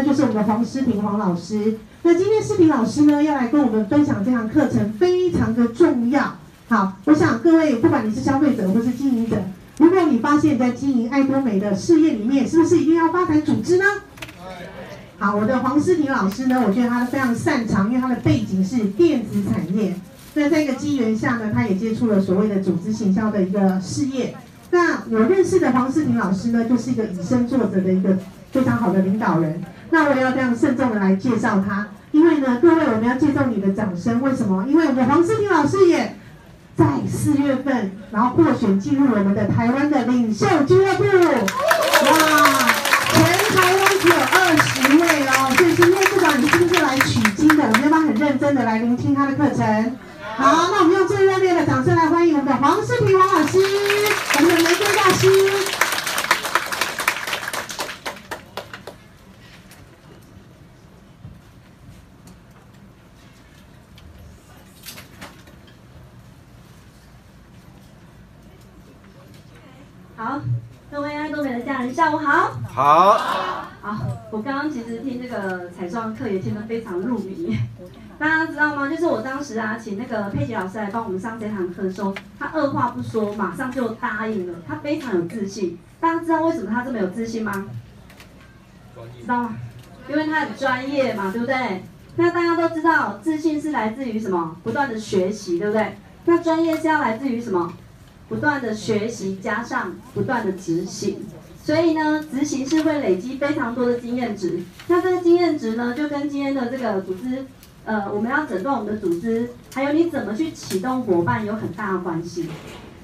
那就是我们的黄诗婷黄老师。那今天诗婷老师呢，要来跟我们分享这堂课程，非常的重要。好，我想各位，不管你是消费者或是经营者，如果你发现，在经营爱多美的事业里面，是不是一定要发展组织呢？好，我的黄诗婷老师呢，我觉得他非常擅长，因为他的背景是电子产业。那在一个机缘下呢，他也接触了所谓的组织行销的一个事业。那我认识的黄诗婷老师呢，就是一个以身作则的一个非常好的领导人。那我也要这样慎重的来介绍他，因为呢，各位我们要借助你的掌声，为什么？因为我们黄诗婷老师也。在四月份，然后获选进入我们的台湾的领袖俱乐部，哇，全台湾只有二十位哦，所以今天不管你是不是来取经的，我们要不要很认真的来聆听他的课程？好，那我们用最热烈的掌声来欢迎我们的黄诗婷黄老师，我们的玫瑰大师。下午好，好，好，我刚刚其实听这个彩妆课也听得非常入迷，大家知道吗？就是我当时啊，请那个佩奇老师来帮我们上这堂课的时候，他二话不说，马上就答应了，他非常有自信。大家知道为什么他这么有自信吗？知道吗？因为他很专业嘛，对不对？那大家都知道，自信是来自于什么？不断的学习，对不对？那专业是要来自于什么？不断的学习加上不断的执行。所以呢，执行是会累积非常多的经验值。那这个经验值呢，就跟今天的这个组织，呃，我们要诊断我们的组织，还有你怎么去启动伙伴有很大的关系。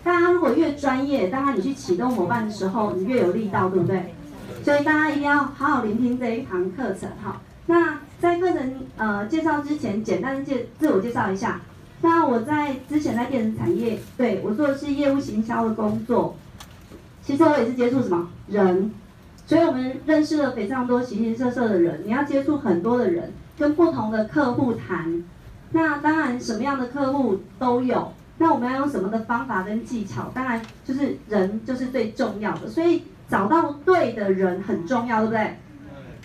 大家如果越专业，当然你去启动伙伴的时候，你越有力道，对不对？所以大家一定要好好聆听这一堂课程哈。那在课程呃介绍之前，简单的介自我介绍一下。那我在之前在电子产业，对，我做的是业务行销的工作。其实我也是接触什么人，所以我们认识了非常多形形色色的人。你要接触很多的人，跟不同的客户谈。那当然什么样的客户都有。那我们要用什么的方法跟技巧？当然就是人就是最重要的。所以找到对的人很重要，对不对？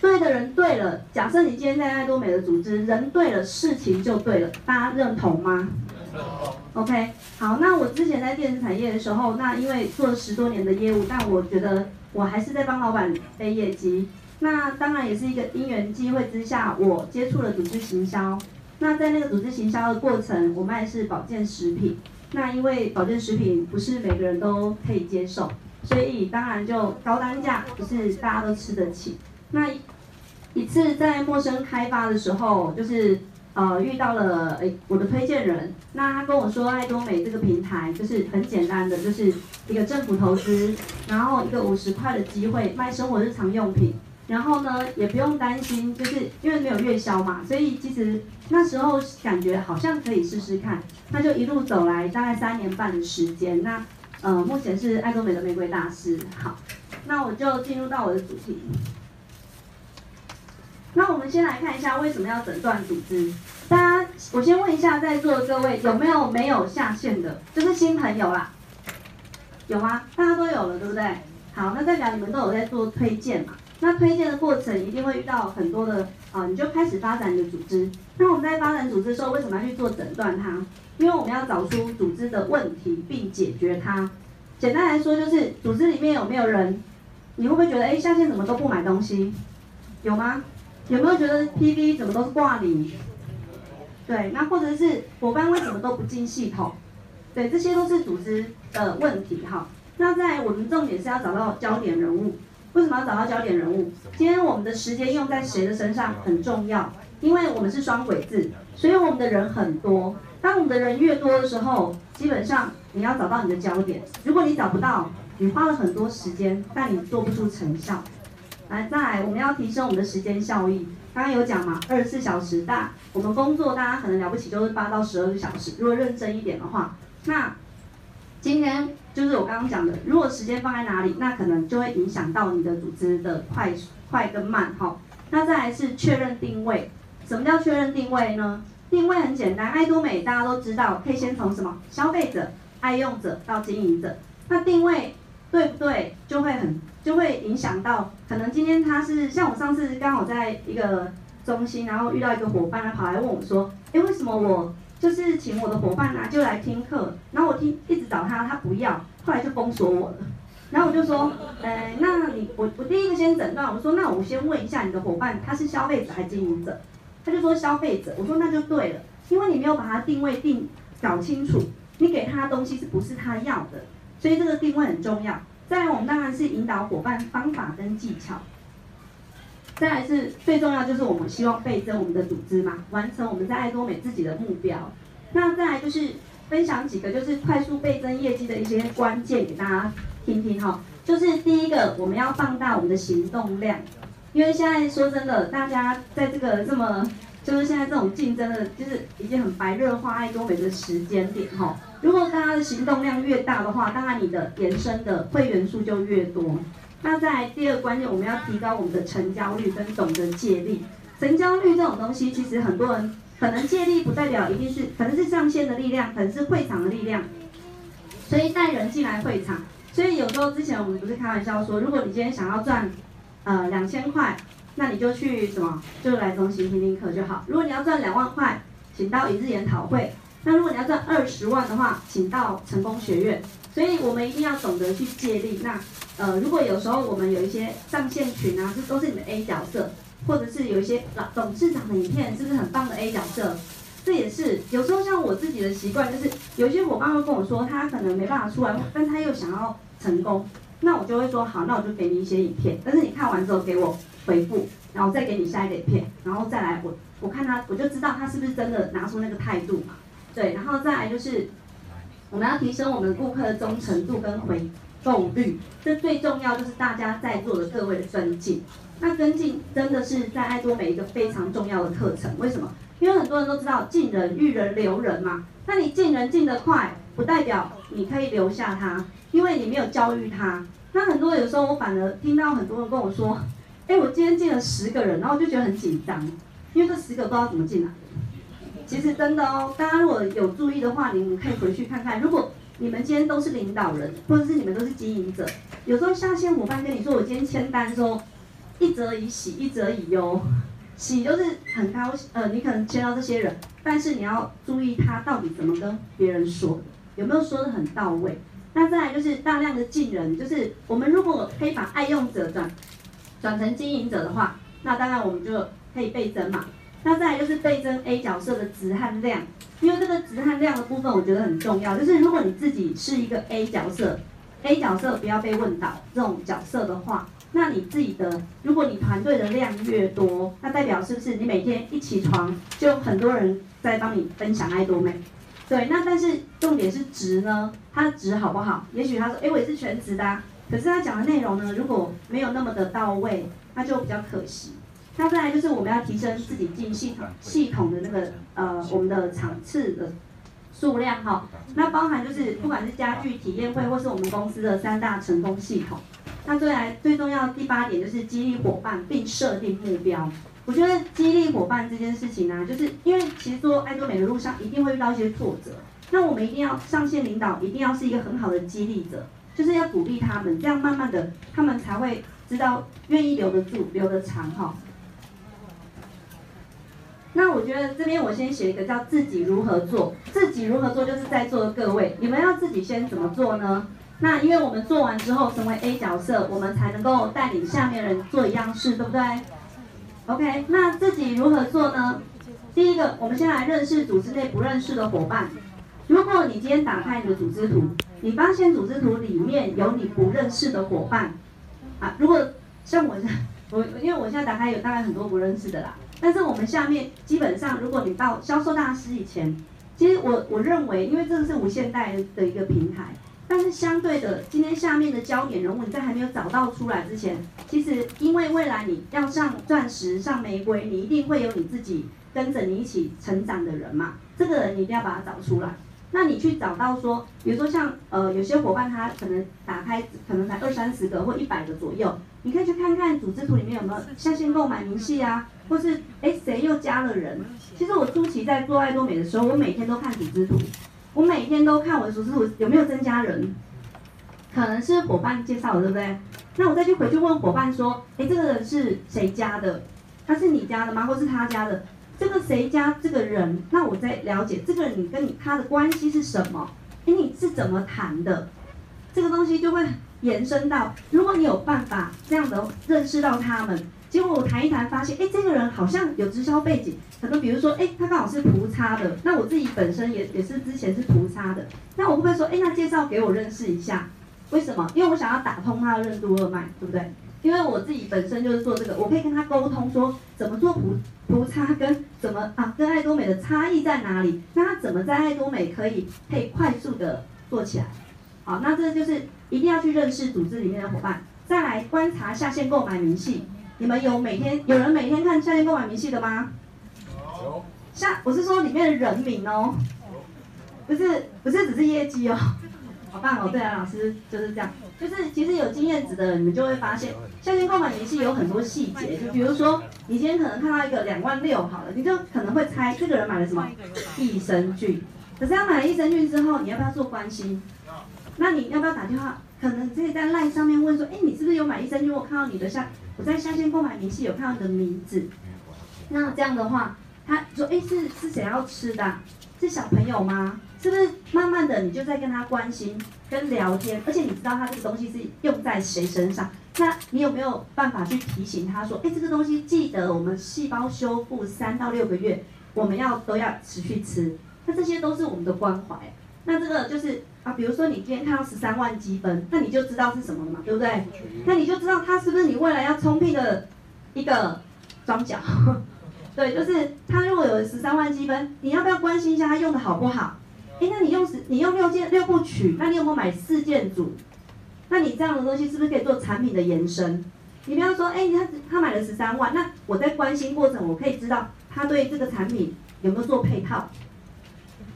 对的人对了。假设你今天在爱多美的组织，人对了，事情就对了。大家认同吗？OK，好，那我之前在电子产业的时候，那因为做了十多年的业务，但我觉得我还是在帮老板背业绩。那当然也是一个因缘机会之下，我接触了组织行销。那在那个组织行销的过程，我卖的是保健食品。那因为保健食品不是每个人都可以接受，所以当然就高单价不是大家都吃得起。那一次在陌生开发的时候，就是。呃，遇到了诶，我的推荐人，那他跟我说，爱多美这个平台就是很简单的，就是一个政府投资，然后一个五十块的机会卖生活日常用品，然后呢也不用担心，就是因为没有月销嘛，所以其实那时候感觉好像可以试试看，那就一路走来大概三年半的时间，那呃目前是爱多美的玫瑰大师，好，那我就进入到我的主题。那我们先来看一下为什么要诊断组织。大家，我先问一下在座的各位有没有没有下线的，就是新朋友啦，有吗？大家都有了，对不对？好，那代表你们都有在做推荐嘛。那推荐的过程一定会遇到很多的啊，你就开始发展你的组织。那我们在发展组织的时候，为什么要去做诊断它？因为我们要找出组织的问题并解决它。简单来说，就是组织里面有没有人？你会不会觉得，哎，下线怎么都不买东西？有吗？有没有觉得 PV 怎么都是挂零？对，那或者是伙伴为什么都不进系统？对，这些都是组织的问题哈。那在我们重点是要找到焦点人物。为什么要找到焦点人物？今天我们的时间用在谁的身上很重要，因为我们是双轨制，所以我们的人很多。当我们的人越多的时候，基本上你要找到你的焦点。如果你找不到，你花了很多时间，但你做不出成效。来，再来，我们要提升我们的时间效益。刚刚有讲嘛，二十四小时大，我们工作大家可能了不起就是八到十二个小时。如果认真一点的话，那今天就是我刚刚讲的，如果时间放在哪里，那可能就会影响到你的组织的快快跟慢哈。那再来是确认定位，什么叫确认定位呢？定位很简单，爱多美大家都知道，可以先从什么消费者、爱用者到经营者。那定位。对不对？就会很就会影响到，可能今天他是像我上次刚好在一个中心，然后遇到一个伙伴，他跑来问我说，哎，为什么我就是请我的伙伴啊，就来听课，然后我听一直找他，他不要，后来就封锁我了。然后我就说，呃，那你我我第一个先诊断，我说那我先问一下你的伙伴，他是消费者还是经营者？他就说消费者，我说那就对了，因为你没有把他定位定搞清楚，你给他的东西是不是他要的？所以这个定位很重要。再来，我们当然是引导伙伴方法跟技巧。再来是最重要，就是我们希望倍增我们的组织嘛，完成我们在爱多美自己的目标。那再来就是分享几个就是快速倍增业绩的一些关键给大家。听听哈，就是第一个，我们要放大我们的行动量，因为现在说真的，大家在这个这么，就是现在这种竞争的，就是已经很白热化爱多美的时间点哈。如果大家的行动量越大的话，当然你的延伸的会员数就越多。那在第二个关键，我们要提高我们的成交率跟懂得借力。成交率这种东西，其实很多人可能借力不代表一定是，可能是上线的力量，可能是会场的力量，所以带人进来会场。所以有时候之前我们不是开玩笑说，如果你今天想要赚，呃两千块，那你就去什么，就来中心听听课就好。如果你要赚两万块，请到一日研讨会。那如果你要赚二十万的话，请到成功学院。所以我们一定要懂得去借力。那呃，如果有时候我们有一些上线群啊，这都是你的 A 角色，或者是有一些老董事长的影片，是不是很棒的 A 角色？这也是有时候像我自己的习惯，就是有些伙伴会跟我说，他可能没办法出来，但他又想要成功，那我就会说好，那我就给你一些影片，但是你看完之后给我回复，然后再给你下一个影片，然后再来我我看他，我就知道他是不是真的拿出那个态度嘛，对，然后再来就是我们要提升我们顾客的忠诚度跟回购率，这最重要就是大家在座的各位的跟进，那跟进真的是在爱多美一个非常重要的课程，为什么？因为很多人都知道进人、育人、留人嘛。那你进人进得快，不代表你可以留下他，因为你没有教育他。那很多有时候我反而听到很多人跟我说，哎，我今天进了十个人，然后我就觉得很紧张，因为这十个不知道怎么进来。其实真的哦，大家如果有注意的话，你们可以回去看看。如果你们今天都是领导人，或者是你们都是经营者，有时候下线伙伴跟你说，我今天签单说，一则以喜，一则以忧。喜就是很高兴，呃，你可能签到这些人，但是你要注意他到底怎么跟别人说的，有没有说得很到位。那再来就是大量的进人，就是我们如果可以把爱用者转转成经营者的话，那当然我们就可以倍增嘛。那再来就是倍增 A 角色的值和量，因为这个值和量的部分我觉得很重要，就是如果你自己是一个 A 角色，A 角色不要被问倒这种角色的话。那你自己的，如果你团队的量越多，那代表是不是你每天一起床就很多人在帮你分享爱多美？对，那但是重点是值呢，它值好不好？也许他说，哎，我也是全职的啊，可是他讲的内容呢，如果没有那么的到位，那就比较可惜。那再来就是我们要提升自己进系统系统的那个呃我们的场次的数量哈，那包含就是不管是家具体验会或是我们公司的三大成功系统。那最来最重要的第八点就是激励伙伴并设定目标。我觉得激励伙伴这件事情呢、就是因为其实做爱多美的路上一定会遇到一些挫折，那我们一定要上线领导，一定要是一个很好的激励者，就是要鼓励他们，这样慢慢的他们才会知道愿意留得住、留得长哈。那我觉得这边我先写一个叫自己如何做，自己如何做就是在座的各位，你们要自己先怎么做呢？那因为我们做完之后成为 A 角色，我们才能够带领下面人做一样事，对不对？OK，那自己如何做呢？第一个，我们先来认识组织内不认识的伙伴。如果你今天打开你的组织图，你发现组织图里面有你不认识的伙伴，啊，如果像我，我因为我现在打开有大概很多不认识的啦，但是我们下面基本上，如果你到销售大师以前，其实我我认为，因为这个是无限代的一个平台。但是相对的，今天下面的焦点人物，你在还没有找到出来之前，其实因为未来你要上钻石、上玫瑰，你一定会有你自己跟着你一起成长的人嘛。这个人你一定要把他找出来。那你去找到说，比如说像呃有些伙伴他可能打开可能才二三十个或一百个左右，你可以去看看组织图里面有没有下线购买明细啊，或是哎谁又加了人。其实我初期在做爱多美的时候，我每天都看组织图。我每天都看我的组织图有没有增加人，可能是伙伴介绍的，对不对？那我再去回去问伙伴说，哎，这个人是谁加的？他是你加的吗？或是他加的？这个谁家这个人？那我在了解这个人，你跟你他的关系是什么？哎，你是怎么谈的？这个东西就会延伸到，如果你有办法这样的认识到他们，结果我谈一谈发现，哎，这个人好像有直销背景，可能比如说，哎，他刚好是葡差的，那我自己本身也也是之前是葡差的，那我会不会说，哎，那介绍给我认识一下？为什么？因为我想要打通他的任督二脉，对不对？因为我自己本身就是做这个，我可以跟他沟通说，怎么做葡葡差跟怎么啊，跟爱多美的差异在哪里？那他怎么在爱多美可以可以快速的做起来？好，那这就是一定要去认识组织里面的伙伴，再来观察下线购买明细。你们有每天有人每天看下线购买明细的吗？有。下我是说里面的人名哦，不是不是只是业绩哦。好棒哦！对啊，老师就是这样，就是其实有经验值的人，你们就会发现，下线购买明细有很多细节，就比如说，你今天可能看到一个两万六好了，你就可能会猜这个人买了什么益生菌，可是他买了益生菌之后，你要不要做关心？那你要不要打电话？可能可以在 LINE 上面问说，哎，你是不是有买益生菌？我看到你的下，我在下线购买明细有看到你的名字，那这样的话，他说，哎，是是谁要吃的？是小朋友吗？是不是慢慢的你就在跟他关心、跟聊天，而且你知道他这个东西是用在谁身上？那你有没有办法去提醒他说，哎，这个东西记得我们细胞修复三到六个月，我们要都要持续吃。那这些都是我们的关怀。那这个就是啊，比如说你今天看到十三万积分，那你就知道是什么了嘛，对不对？那你就知道他是不是你未来要冲聘的一个庄脚。对，就是他如果有十三万积分，你要不要关心一下他用的好不好？哎，那你用十，你用六件六部曲，那你有没有买四件组？那你这样的东西是不是可以做产品的延伸？你比方说，哎，他他买了十三万，那我在关心过程，我可以知道他对这个产品有没有做配套。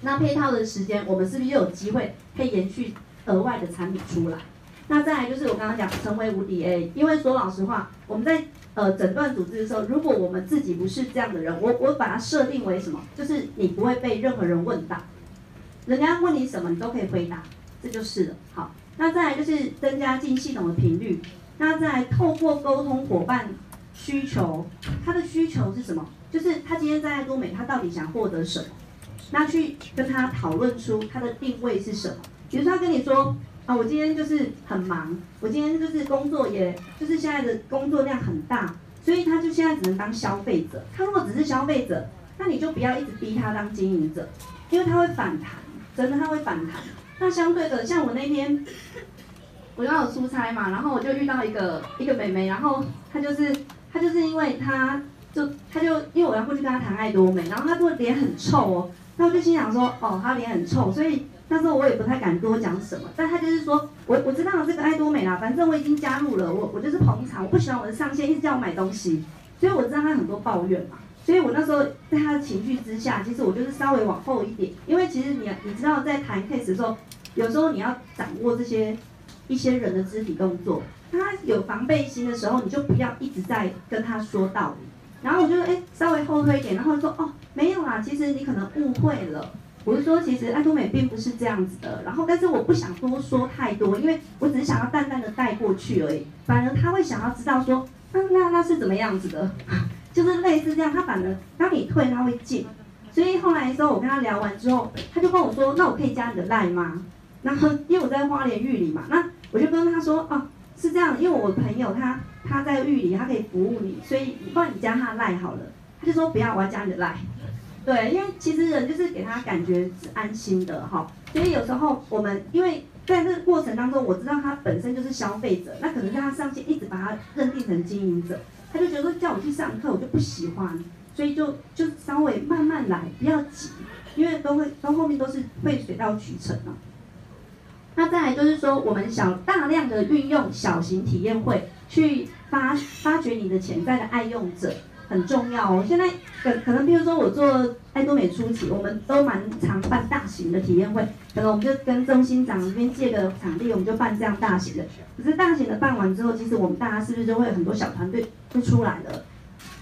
那配套的时间，我们是不是又有机会可以延续额外的产品出来？那再来就是我刚刚讲成为无敌 A，因为说老实话，我们在。呃，诊断组织的时候，如果我们自己不是这样的人，我我把它设定为什么？就是你不会被任何人问到，人家问你什么，你都可以回答，这就是了。好，那再来就是增加进系统的频率，那再透过沟通伙伴需求，他的需求是什么？就是他今天在爱多美，他到底想获得什么？那去跟他讨论出他的定位是什么？比如说他跟你说。啊，我今天就是很忙，我今天就是工作，也就是现在的工作量很大，所以他就现在只能当消费者。他如果只是消费者，那你就不要一直逼他当经营者，因为他会反弹，真的他会反弹。那相对的，像我那天，我刚好出差嘛，然后我就遇到一个一个美眉，然后她就是她就是因为她就她就因为我要过去跟她谈爱多美，然后她就脸很臭哦，那我就心想说，哦，她脸很臭，所以。那时候我也不太敢多讲什么，但他就是说，我我知道这个爱多美啦，反正我已经加入了，我我就是捧场，我不喜欢我的上线一直叫我买东西，所以我知道他很多抱怨嘛，所以我那时候在他的情绪之下，其实我就是稍微往后一点，因为其实你你知道在谈 case 的时候，有时候你要掌握这些一些人的肢体动作，他有防备心的时候，你就不要一直在跟他说道理，然后我就哎稍微后退一点，然后说哦没有啦，其实你可能误会了。我是说，其实爱多美并不是这样子的。然后，但是我不想多说太多，因为我只是想要淡淡的带过去而已。反而他会想要知道说，那那那是怎么样子的？就是类似这样。他反而当你退，他会进。所以后来的时候，我跟他聊完之后，他就跟我说：“那我可以加你的赖吗？”然后因为我在花莲玉里嘛，那我就跟他说：“哦，是这样，因为我朋友他他在玉里，他可以服务你，所以你帮你加他赖好了。”他就说：“不要，我要加你的赖。”对，因为其实人就是给他感觉是安心的哈，所以有时候我们因为在这个过程当中，我知道他本身就是消费者，那可能是他上线一直把他认定成经营者，他就觉得叫我去上课，我就不喜欢，所以就就稍微慢慢来，不要急，因为都会到后面都是会水到渠成嘛。那再来就是说，我们想大量的运用小型体验会去发发掘你的潜在的爱用者。很重要哦，现在可可能，比如说我做爱多美初期，我们都蛮常办大型的体验会，可能我们就跟中心长这边借个场地，我们就办这样大型的。可是大型的办完之后，其实我们大家是不是就会有很多小团队就出来了？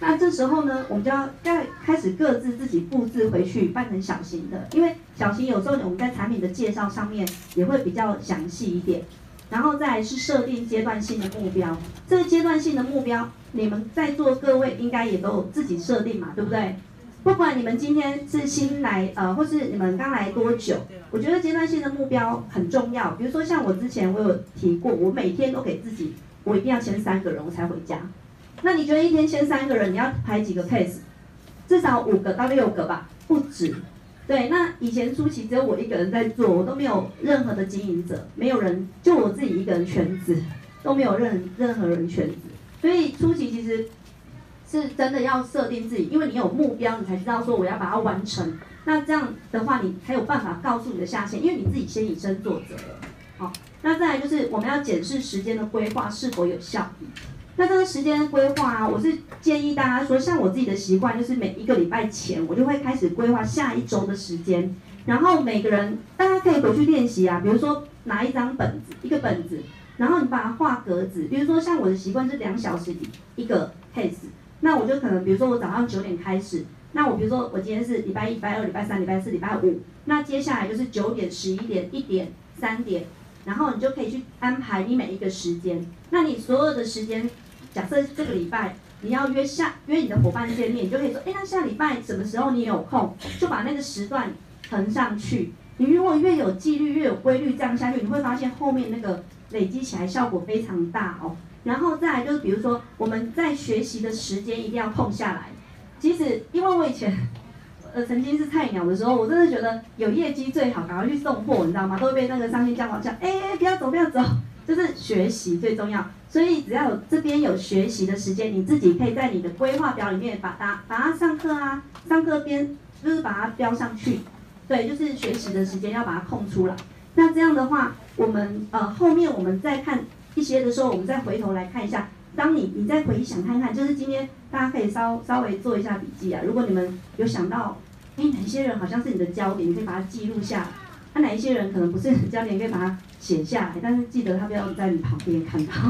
那这时候呢，我们就要再开始各自自己布置回去，办成小型的，因为小型有时候我们在产品的介绍上面也会比较详细一点。然后再是设定阶段性的目标。这个阶段性的目标，你们在座各位应该也都有自己设定嘛，对不对？不管你们今天是新来，呃，或是你们刚来多久，我觉得阶段性的目标很重要。比如说像我之前我有提过，我每天都给自己，我一定要签三个人我才回家。那你觉得一天签三个人，你要排几个 case？至少五个到六个吧，不止。对，那以前初期只有我一个人在做，我都没有任何的经营者，没有人，就我自己一个人全职，都没有任任何人全职。所以初期其实。是真的要设定自己，因为你有目标，你才知道说我要把它完成。那这样的话，你才有办法告诉你的下线，因为你自己先以身作则了。好，那再来就是我们要检视时间的规划是否有效。那这个时间规划啊，我是建议大家说，像我自己的习惯，就是每一个礼拜前，我就会开始规划下一周的时间。然后每个人大家可以回去练习啊，比如说拿一张本子，一个本子，然后你把它画格子。比如说像我的习惯是两小时一一个 case。那我就可能，比如说我早上九点开始，那我比如说我今天是礼拜一、礼拜二、礼拜三、礼拜四、礼拜五，那接下来就是九点、十一点、一点、三点，然后你就可以去安排你每一个时间。那你所有的时间，假设这个礼拜你要约下约你的伙伴见面，你就可以说，哎，那下礼拜什么时候你有空，就把那个时段腾上去。你如果越有纪律、越有规律这样下去，你会发现后面那个累积起来效果非常大哦。然后再来就是，比如说我们在学习的时间一定要空下来。其实，因为我以前，呃，曾经是菜鸟的时候，我真的觉得有业绩最好，赶快去送货，你知道吗？都会被那个上线叫好叫，哎，不要走，不要走，就是学习最重要。所以只要有这边有学习的时间，你自己可以在你的规划表里面把它把它上课啊，上课边就是把它标上去。对，就是学习的时间要把它空出来。那这样的话，我们呃后面我们再看。一些的时候，我们再回头来看一下。当你你再回想看看，就是今天大家可以稍稍微做一下笔记啊。如果你们有想到，哎，哪一些人好像是你的焦点，你可以把它记录下来。那、哪一些人可能不是你的焦点，可以把它写下来。但是记得他不要在你旁边看到。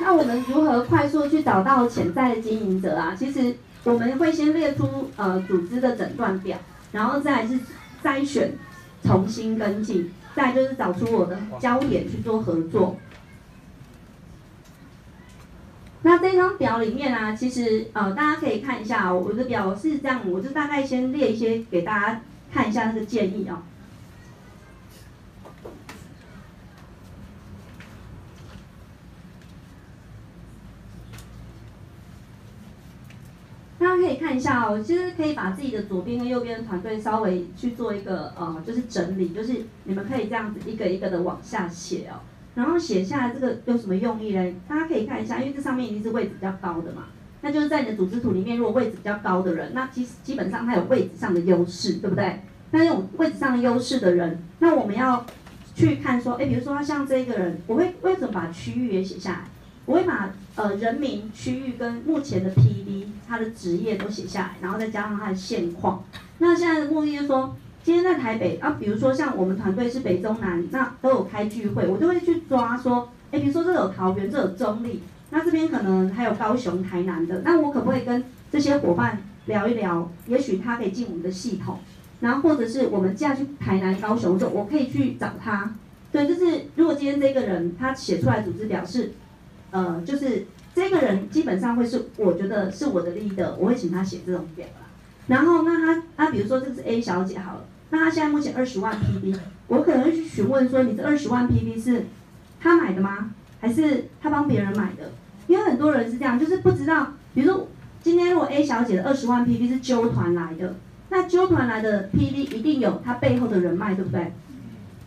那我们如何快速去找到潜在的经营者啊？其实我们会先列出呃组织的诊断表，然后再来是筛选，重新跟进。再就是找出我的焦点去做合作。那这张表里面啊，其实呃，大家可以看一下，我的表是这样，我就大概先列一些给大家看一下那个建议啊家可可以看一下哦，其实可以把自己的左边跟右边的团队稍微去做一个呃，就是整理，就是你们可以这样子一个一个的往下写哦，然后写下来这个有什么用意嘞？大家可以看一下，因为这上面一定是位置比较高的嘛，那就是在你的组织图里面，如果位置比较高的人，那其实基本上他有位置上的优势，对不对？那这种位置上的优势的人，那我们要去看说，哎，比如说像这个人，我会为什么把区域也写下来？我会把呃人名、区域跟目前的 PV，他的职业都写下来，然后再加上他的现况。那现在的目的就是说，今天在台北啊，比如说像我们团队是北中南，那都有开聚会，我就会去抓说，哎，比如说这有桃园，这有中坜，那这边可能还有高雄、台南的，那我可不可以跟这些伙伴聊一聊？也许他可以进我们的系统，然后或者是我们嫁去台南、高雄，就我可以去找他。对，就是如果今天这个人他写出来组织表示。呃，就是这个人基本上会是，我觉得是我的 leader，我会请他写这种表啦。然后那他，他比如说这是 A 小姐好了，那他现在目前二十万 PV，我可能会去询问说，你这二十万 PV 是他买的吗？还是他帮别人买的？因为很多人是这样，就是不知道，比如说今天如果 A 小姐的二十万 PV 是揪团来的，那揪团来的 PV 一定有他背后的人脉，对不对？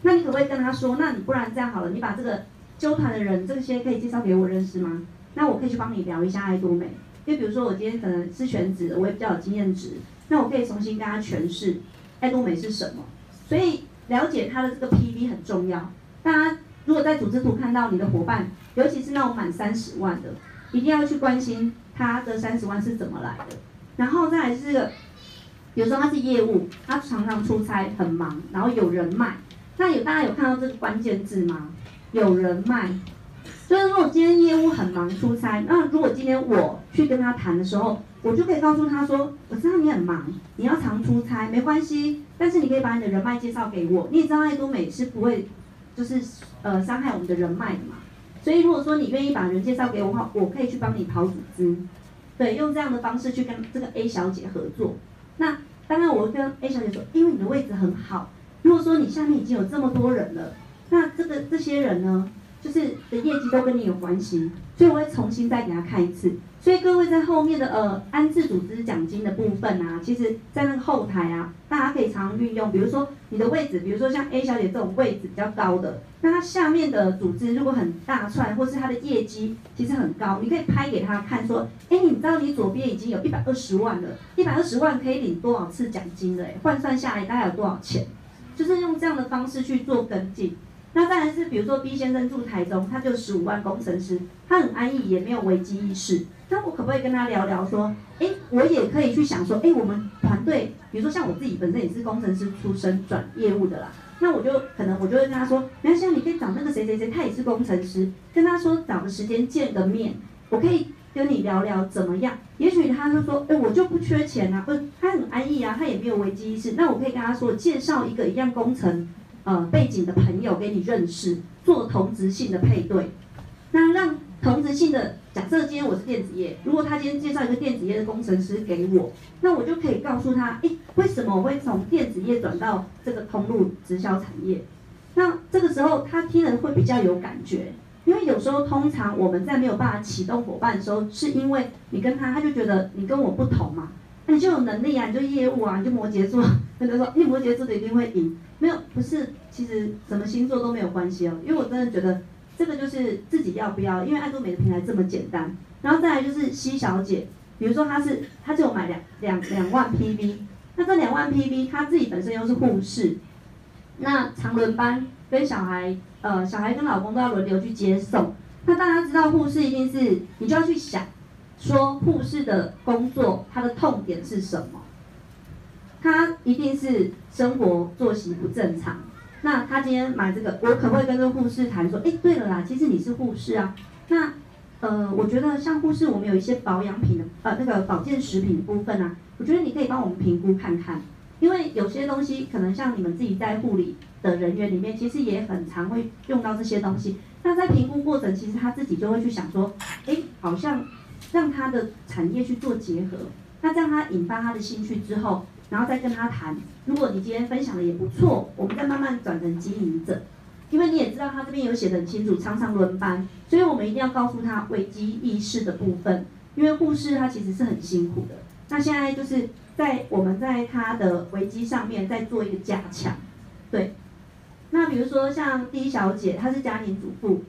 那你可不可以跟他说，那你不然这样好了，你把这个。揪团的人，这些可以介绍给我认识吗？那我可以去帮你聊一下爱多美，因为比如说我今天可能是全职，我也比较有经验值，那我可以重新跟他诠释爱多美是什么。所以了解他的这个 PV 很重要。大家如果在组织图看到你的伙伴，尤其是那种满三十万的，一定要去关心他的三十万是怎么来的。然后再来是这个，比如说他是业务，他常常出差很忙，然后有人脉，那有大家有看到这个关键字吗？有人脉，就是如果今天业务很忙出差，那如果今天我去跟他谈的时候，我就可以告诉他说，我知道你很忙，你要常出差，没关系，但是你可以把你的人脉介绍给我。你也知道爱多美是不会，就是呃伤害我们的人脉的嘛。所以如果说你愿意把人介绍给我的话，我可以去帮你跑组织，对，用这样的方式去跟这个 A 小姐合作。那当然我会跟 A 小姐说，因为你的位置很好，如果说你下面已经有这么多人了，那这个这些人呢？就是的业绩都跟你有关系，所以我会重新再给他看一次。所以各位在后面的呃安置组织奖金的部分啊，其实在那个后台啊，大家可以常常运用。比如说你的位置，比如说像 A 小姐这种位置比较高的，那她下面的组织如果很大串，或是她的业绩其实很高，你可以拍给她看说，哎，你知道你左边已经有一百二十万了，一百二十万可以领多少次奖金了？哎，换算下来大概有多少钱？就是用这样的方式去做跟进。那当然是，比如说 B 先生住台中，他就十五万工程师，他很安逸，也没有危机意识。那我可不可以跟他聊聊说，哎，我也可以去想说，哎，我们团队，比如说像我自己本身也是工程师出身转业务的啦，那我就可能我就会跟他说，没关系，你可以找那个谁谁谁，他也是工程师，跟他说找个时间见个面，我可以跟你聊聊怎么样？也许他就说，哎，我就不缺钱啊，不，他很安逸啊，他也没有危机意识，那我可以跟他说，介绍一个一样工程。呃，背景的朋友给你认识，做同质性的配对，那让同质性的，假设今天我是电子业，如果他今天介绍一个电子业的工程师给我，那我就可以告诉他，诶，为什么我会从电子业转到这个通路直销产业？那这个时候他听了会比较有感觉，因为有时候通常我们在没有办法启动伙伴的时候，是因为你跟他，他就觉得你跟我不同嘛。你就有能力啊，你就业务啊，你就摩羯座，他就说，你摩羯座的一定会赢。没有，不是，其实什么星座都没有关系哦。因为我真的觉得，这个就是自己要不要，因为爱多美的平台这么简单。然后再来就是西小姐，比如说她是，她就有买两两两万 PV，那这两万 PV，她自己本身又是护士，那长轮班跟小孩，呃，小孩跟老公都要轮流去接送。那大家知道护士一定是，你就要去想。说护士的工作，他的痛点是什么？他一定是生活作息不正常。那他今天买这个，我可不可以跟这个护士谈说，哎，对了啦，其实你是护士啊。那呃，我觉得像护士，我们有一些保养品的，呃，那个保健食品的部分啊，我觉得你可以帮我们评估看看，因为有些东西可能像你们自己在护理的人员里面，其实也很常会用到这些东西。那在评估过程，其实他自己就会去想说，哎，好像。让他的产业去做结合，那这样他引发他的兴趣之后，然后再跟他谈。如果你今天分享的也不错，我们再慢慢转成经营者。因为你也知道他这边有写的很清楚，常常轮班，所以我们一定要告诉他危机意识的部分。因为护士他其实是很辛苦的。那现在就是在我们在他的危机上面再做一个加强，对。那比如说像第一小姐，她是家庭主妇，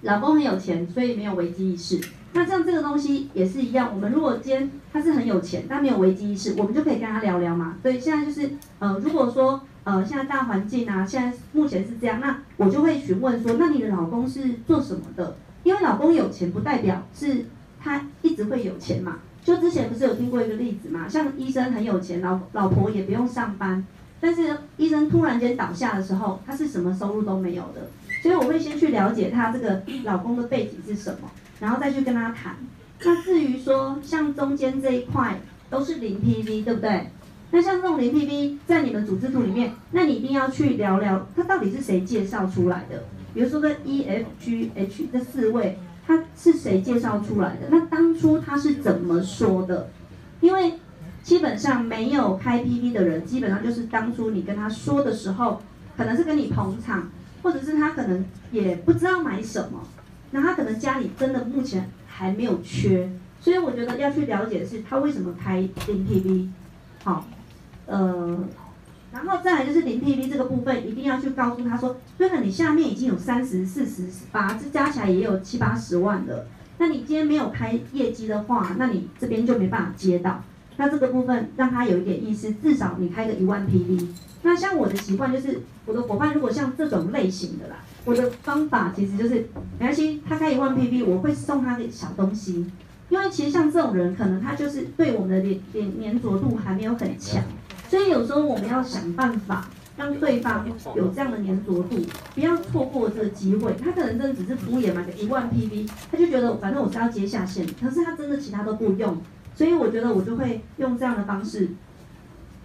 老公很有钱，所以没有危机意识。那像这个东西也是一样，我们如果今天他是很有钱，但没有危机意识，我们就可以跟他聊聊嘛。所以现在就是，呃，如果说，呃，现在大环境啊，现在目前是这样，那我就会询问说，那你的老公是做什么的？因为老公有钱不代表是他一直会有钱嘛。就之前不是有听过一个例子嘛，像医生很有钱，老老婆也不用上班，但是医生突然间倒下的时候，他是什么收入都没有的。所以我会先去了解他这个老公的背景是什么。然后再去跟他谈。那至于说像中间这一块都是零 PV，对不对？那像这种零 PV 在你们组织图里面，那你一定要去聊聊，他到底是谁介绍出来的？比如说这 E F G H 这四位，他是谁介绍出来的？那当初他是怎么说的？因为基本上没有开 PV 的人，基本上就是当初你跟他说的时候，可能是跟你捧场，或者是他可能也不知道买什么。那他可能家里真的目前还没有缺，所以我觉得要去了解的是他为什么开零 PV，好，呃，然后再来就是零 PV 这个部分一定要去告诉他说，虽然你下面已经有三十、四十、八，这加起来也有七八十万了，那你今天没有开业绩的话，那你这边就没办法接到。那这个部分让他有一点意思，至少你开个一万 PV。那像我的习惯就是，我的伙伴如果像这种类型的啦。我的方法其实就是，没关系，他开一万 PV，我会送他个小东西，因为其实像这种人，可能他就是对我们的黏黏黏着度还没有很强，所以有时候我们要想办法让对方有这样的粘着度，不要错过这个机会。他可能真的只是敷衍买个一万 PV，他就觉得反正我是要接下线，可是他真的其他都不用，所以我觉得我就会用这样的方式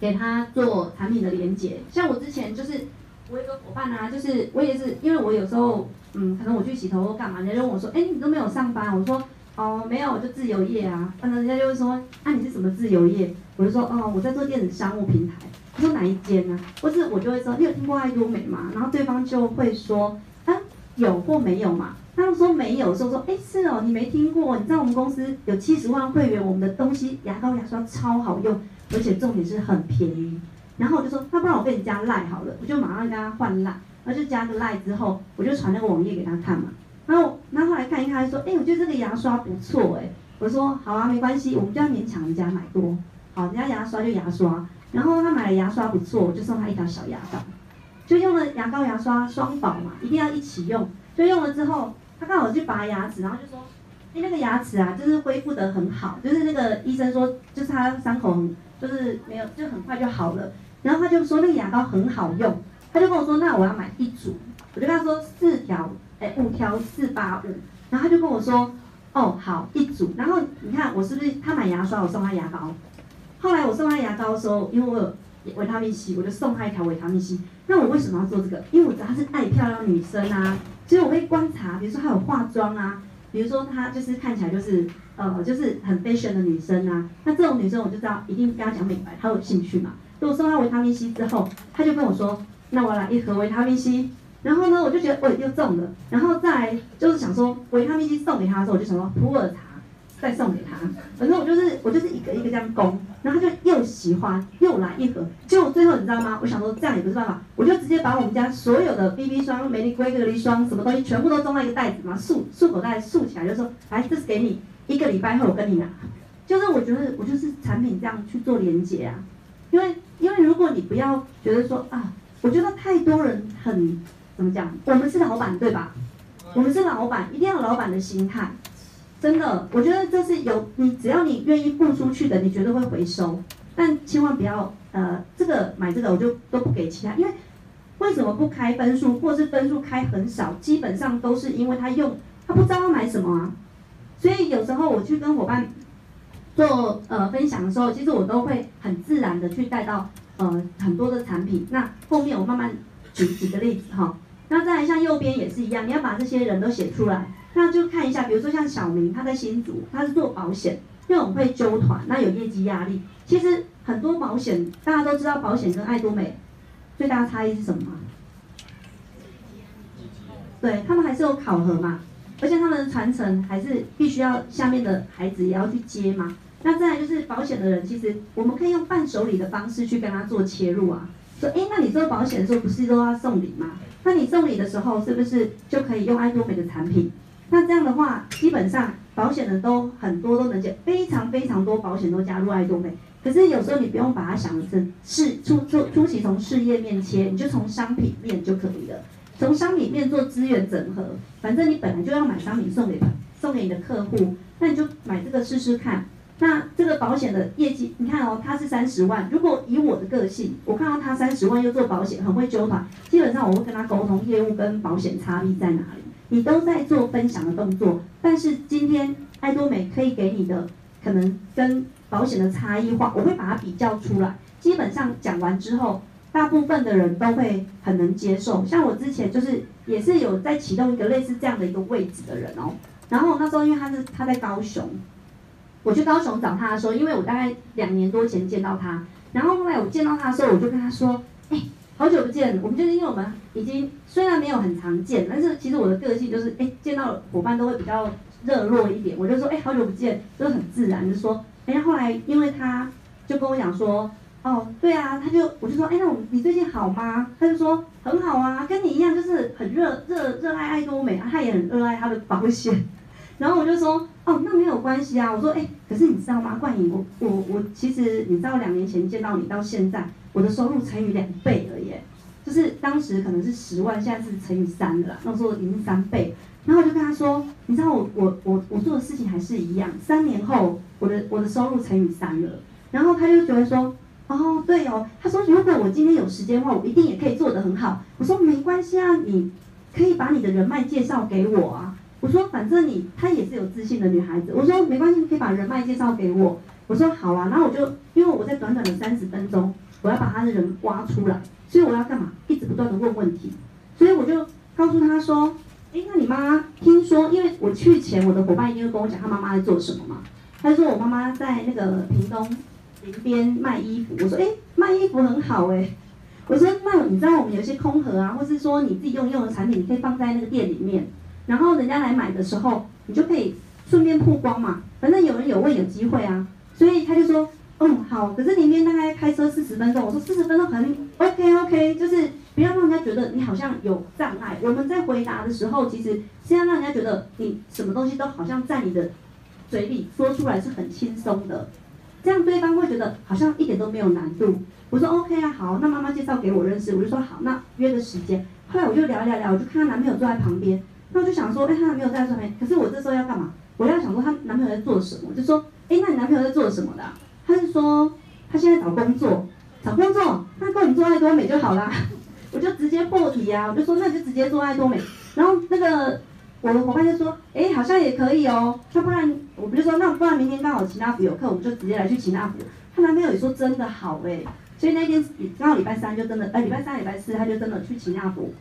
给他做产品的连接。像我之前就是我有个伙伴啊，就是我也是因为我有时候嗯，可能我去洗头或干嘛，人家问我说，哎，你都没有上班？我说。哦，没有，我就自由业啊。那人家就会说，啊，你是什么自由业？我就说，哦，我在做电子商务平台。他说哪一间呢？或是我就会说，你有听过爱多美吗？然后对方就会说，啊，有或没有嘛。他们说没有，说说，哎，是哦，你没听过？你知道我们公司有七十万会员，我们的东西牙膏牙刷超好用，而且重点是很便宜。然后我就说，那不然我跟你加赖好了，我就马上跟他换赖，然后就加个赖之后，我就传那个网页给他看嘛。然后，然后后来看一看，他说：“哎，我觉得这个牙刷不错，哎。”我说：“好啊，没关系，我们就要勉强人家买多。好，人家牙刷就牙刷。然后他买了牙刷不错，我就送他一条小牙膏，就用了牙膏牙刷双宝嘛，一定要一起用。就用了之后，他刚好去拔牙齿，然后就说：‘哎，那个牙齿啊，就是恢复得很好，就是那个医生说，就是他伤口，就是没有，就很快就好了。’然后他就说那个牙膏很好用，他就跟我说：‘那我要买一组。’我就跟他说四条。”哎，五条四八五，然后他就跟我说，哦，好一组。然后你看我是不是他买牙刷，我送他牙膏。后来我送他牙膏的时候，因为我有维他命 C，我就送他一条维他命 C。那我为什么要做这个？因为我知道她是爱漂亮女生啊，所以我会观察，比如说她有化妆啊，比如说她就是看起来就是呃就是很 fashion 的女生啊。那这种女生我就知道一定跟她讲美白，她有兴趣嘛。所以我送她维他命 C 之后，她就跟我说，那我来一盒维他命 C。然后呢，我就觉得我又中了，然后再来就是想说维他命 C 送给她的时候，我就想说普洱茶再送给他，反正我就是我就是一个一个这样攻，然后他就又喜欢又来一盒，结果最后你知道吗？我想说这样也不是办法，我就直接把我们家所有的 BB 霜、玫瑰隔离霜什么东西全部都装在一个袋子嘛，束束口袋束起来，就说哎这是给你，一个礼拜后我跟你拿，就是我觉得我就是产品这样去做连接啊，因为因为如果你不要觉得说啊，我觉得太多人很。怎么讲？我们是老板，对吧？我们是老板，一定要老板的心态。真的，我觉得这是有你，只要你愿意付出去的，你绝对会回收。但千万不要呃，这个买这个我就都不给其他，因为为什么不开分数，或是分数开很少？基本上都是因为他用他不知道要买什么啊。所以有时候我去跟伙伴做呃分享的时候，其实我都会很自然的去带到呃很多的产品。那后面我慢慢举几个例子哈。那再来像右边也是一样，你要把这些人都写出来，那就看一下，比如说像小明，他在新竹，他是做保险，又很会揪团，那有业绩压力。其实很多保险大家都知道，保险跟爱多美最大的差异是什么吗？对，他们还是有考核嘛，而且他们的传承还是必须要下面的孩子也要去接嘛。那再来就是保险的人，其实我们可以用伴手礼的方式去跟他做切入啊，说，哎，那你做保险的时候不是都要送礼吗？那你送礼的时候是不是就可以用爱多美的产品？那这样的话，基本上保险的都很多都能接，非常非常多保险都加入爱多美。可是有时候你不用把它想成是初初初期从事业面切，你就从商品面就可以了。从商品面做资源整合，反正你本来就要买商品送给送给你的客户，那你就买这个试试看。那这个保险的业绩，你看哦，他是三十万。如果以我的个性，我看到他三十万又做保险，很会揪团，基本上我会跟他沟通业务跟保险差异在哪里。你都在做分享的动作，但是今天爱多美可以给你的可能跟保险的差异化，我会把它比较出来。基本上讲完之后，大部分的人都会很能接受。像我之前就是也是有在启动一个类似这样的一个位置的人哦，然后那时候因为他是他在高雄。我去高雄找他的时候，因为我大概两年多前见到他，然后后来我见到他的时候，我就跟他说：“哎、好久不见。”我们就是因为我们已经虽然没有很常见，但是其实我的个性就是，哎、见到伙伴都会比较热络一点。我就说：“哎、好久不见。”就是很自然，就说：“哎、欸。”后来因为他就跟我讲说：“哦，对啊。”他就我就说：“哎、那我你最近好吗？”他就说：“很好啊，跟你一样，就是很热热热爱爱多美，他也很热爱他的保险。”然后我就说，哦，那没有关系啊。我说，哎，可是你知道吗，冠颖，我我我其实你知道，两年前见到你到现在，我的收入乘以两倍了耶。就是当时可能是十万，现在是乘以三的啦。那时候已经三倍。然后我就跟他说，你知道我我我我做的事情还是一样，三年后我的我的收入乘以三了。然后他就觉得说，哦，对哦。他说，如果我今天有时间的话，我一定也可以做得很好。我说没关系啊，你可以把你的人脉介绍给我啊。我说反正你她也是有自信的女孩子。我说没关系，你可以把人脉介绍给我。我说好啊，然后我就因为我在短短的三十分钟，我要把他的人挖出来，所以我要干嘛？一直不断的问问题。所以我就告诉他说，哎，那你妈听说，因为我去前我的伙伴一定会跟我讲他妈妈在做什么嘛。他说我妈妈在那个屏东林边卖衣服。我说哎，卖衣服很好哎。我说那你知道我们有一些空盒啊，或是说你自己用用的产品，你可以放在那个店里面，然后人家来买的时候，你就可以顺便曝光嘛。反正有人有问有机会啊。所以他就说，嗯好，可是里面大概开车四十分钟。我说四十分钟很 OK OK，就是不要让人家觉得你好像有障碍。我们在回答的时候，其实是要让人家觉得你什么东西都好像在你的嘴里说出来是很轻松的，这样对方会觉得好像一点都没有难度。我说 OK 啊，好，那妈妈介绍给我认识，我就说好，那约个时间。后来我就聊聊聊，我就看她男朋友坐在旁边，那我就想说，哎，她男朋友在上面，可是我这时候要干嘛？我要想说她男朋友在做什么，就说，哎，那你男朋友在做什么的？他是说他现在找工作，找工作，那跟你做爱多美就好啦。我就直接破题啊，我就说那就直接做爱多美。然后那个我的伙伴就说，哎，好像也可以哦。那不然我不就说，那不然明天刚好齐纳福有课，我们就直接来去齐纳福。她男朋友也说真的好哎。所以那天刚好礼拜三就真的，哎，礼拜三礼拜四他就真的去齐纳福。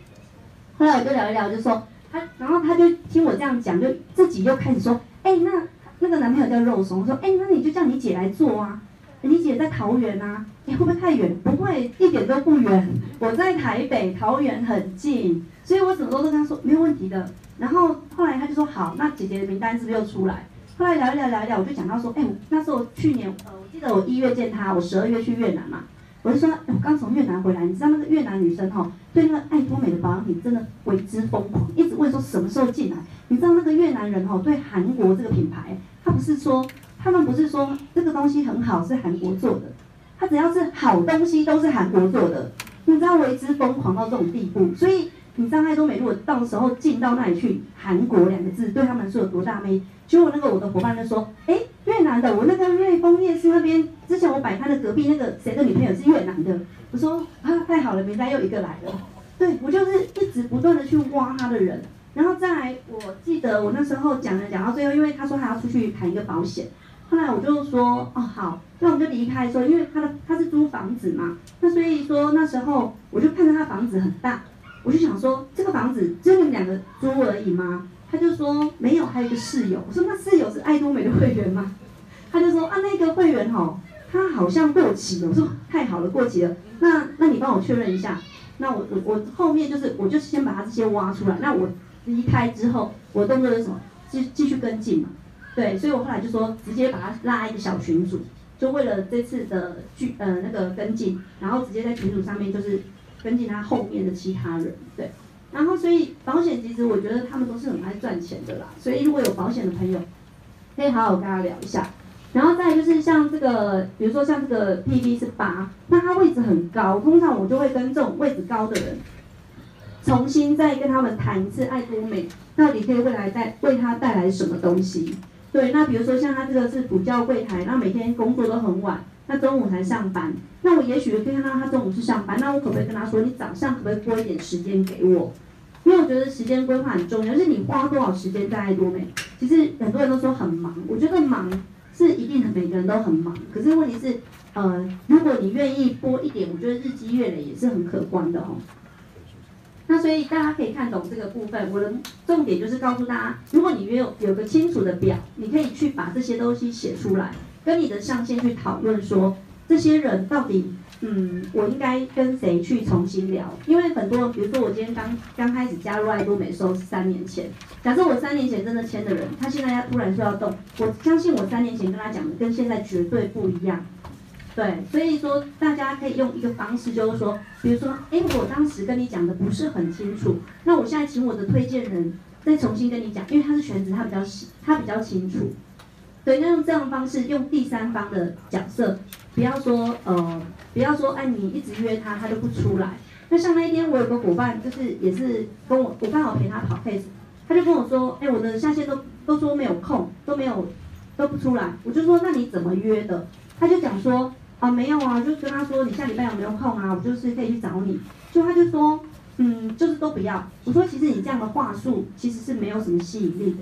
后来我就聊一聊，就说他，然后他就听我这样讲，就自己又开始说，哎，那那个男朋友叫肉松，说，哎，那你就叫你姐来做啊。你姐在桃园啊，你会不会太远？不会，一点都不远。我在台北，桃园很近，所以我什么都跟他说没有问题的。然后后来他就说好，那姐姐的名单是不是又出来？后来聊一聊聊一聊，我就讲到说，哎，那时候去年呃，我记得我一月见他，我十二月去越南嘛。我就说，我刚从越南回来，你知道那个越南女生哈、哦，对那个爱多美的保养品真的为之疯狂，一直问说什么时候进来。你知道那个越南人哈、哦，对韩国这个品牌，他不是说，他们不是说这个东西很好是韩国做的，他只要是好东西都是韩国做的，你知道为之疯狂到这种地步，所以。你知道爱多美如果到时候进到那里去，韩国两个字对他们是有多大魅力？结果那个我的伙伴就说，哎，越南的，我那个瑞丰夜市那边，之前我摆摊的隔壁那个谁的女朋友是越南的，我说啊，太好了，名单又一个来了。对，我就是一直不断的去挖他的人，然后再来，我记得我那时候讲了讲到最后，因为他说他要出去谈一个保险，后来我就说，哦好，那我们就离开说，因为他的他是租房子嘛，那所以说那时候我就看到他房子很大。我就想说，这个房子只有你们两个租而已吗？他就说没有，还有一个室友。我说那室友是爱多美的会员吗？他就说啊，那个会员哦，他好像过期了。我说太好了，过期了。那那你帮我确认一下。那我我我后面就是，我就先把他这些挖出来。那我离开之后，我动作是什么？继继续跟进嘛。对，所以我后来就说，直接把他拉一个小群组，就为了这次的聚呃那个跟进，然后直接在群组上面就是。跟进他后面的其他人，对，然后所以保险其实我觉得他们都是很爱赚钱的啦，所以如果有保险的朋友，可以好好跟他聊一下。然后再就是像这个，比如说像这个 PV 是八，那他位置很高，通常我就会跟这种位置高的人，重新再跟他们谈一次爱多美到底可以未来带为他带来什么东西。对，那比如说像他这个是补教柜台，那每天工作都很晚。那中午才上班，那我也许可以看到他中午是上班，那我可不可以跟他说，你早上可不可以拨一点时间给我？因为我觉得时间规划很重要，就是你花多少时间在爱多美。其实很多人都说很忙，我觉得忙是一定的，每个人都很忙。可是问题是，呃，如果你愿意拨一点，我觉得日积月累也是很可观的哦。那所以大家可以看懂这个部分，我的重点就是告诉大家，如果你有有个清楚的表，你可以去把这些东西写出来。跟你的上线去讨论说，这些人到底，嗯，我应该跟谁去重新聊？因为很多，比如说我今天刚刚开始加入爱多美的时候是三年前，假设我三年前真的签的人，他现在要突然说要动，我相信我三年前跟他讲的跟现在绝对不一样。对，所以说大家可以用一个方式，就是说，比如说，哎，我当时跟你讲的不是很清楚，那我现在请我的推荐人再重新跟你讲，因为他是全职，他比较细，他比较清楚。对，那用这样的方式，用第三方的角色，不要说呃，不要说哎，你一直约他，他都不出来。那像那一天，我有个伙伴，就是也是跟我，我刚好陪他跑 case，他就跟我说，哎，我的下线都都说没有空，都没有都不出来。我就说，那你怎么约的？他就讲说，啊，没有啊，就跟他说你下礼拜有没有空啊？我就是可以去找你。就他就说，嗯，就是都不要。我说其实你这样的话术其实是没有什么吸引力的。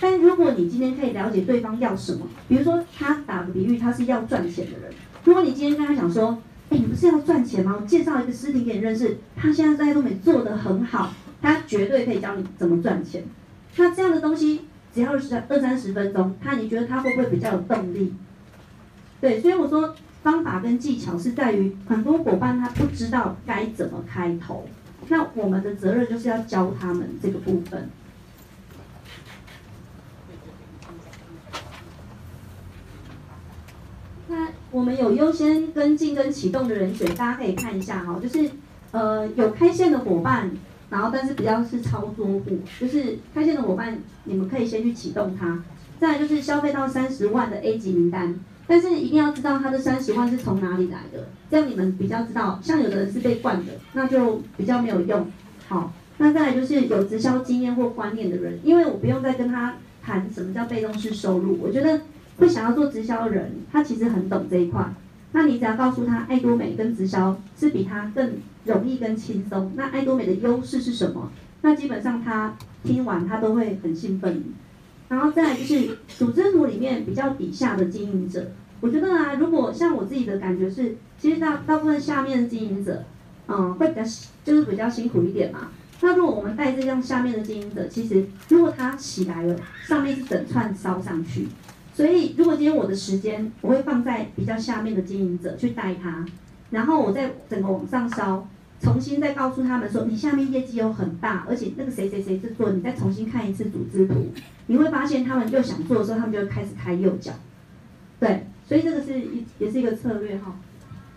但如果你今天可以了解对方要什么，比如说他打个比喻，他是要赚钱的人。如果你今天跟他讲说，哎，你不是要赚钱吗？我介绍一个师弟给你认识，他现在在东美做得很好，他绝对可以教你怎么赚钱。那这样的东西，只要是二三十分钟，他你觉得他会不会比较有动力？对，所以我说方法跟技巧是在于很多伙伴他不知道该怎么开头，那我们的责任就是要教他们这个部分。那我们有优先跟进跟启动的人选，大家可以看一下哈，就是呃有开线的伙伴，然后但是比较是操作户，就是开线的伙伴，你们可以先去启动它。再就是消费到三十万的 A 级名单。但是一定要知道他的三十万是从哪里来的，这样你们比较知道。像有的人是被灌的，那就比较没有用。好，那再来就是有直销经验或观念的人，因为我不用再跟他谈什么叫被动式收入。我觉得会想要做直销的人，他其实很懂这一块。那你只要告诉他，爱多美跟直销是比他更容易跟轻松。那爱多美的优势是什么？那基本上他听完他都会很兴奋。然后再就是组织图里面比较底下的经营者，我觉得啊，如果像我自己的感觉是，其实大大部分下面的经营者，嗯，会比较就是比较辛苦一点嘛。那如果我们带这样下面的经营者，其实如果他起来了，上面是整串烧上去。所以如果今天我的时间，我会放在比较下面的经营者去带他，然后我再整个往上烧。重新再告诉他们说，你下面业绩有很大，而且那个谁谁谁是做，你再重新看一次组织图，你会发现他们又想做的时候，他们就开始开右脚。对，所以这个是一也是一个策略哈。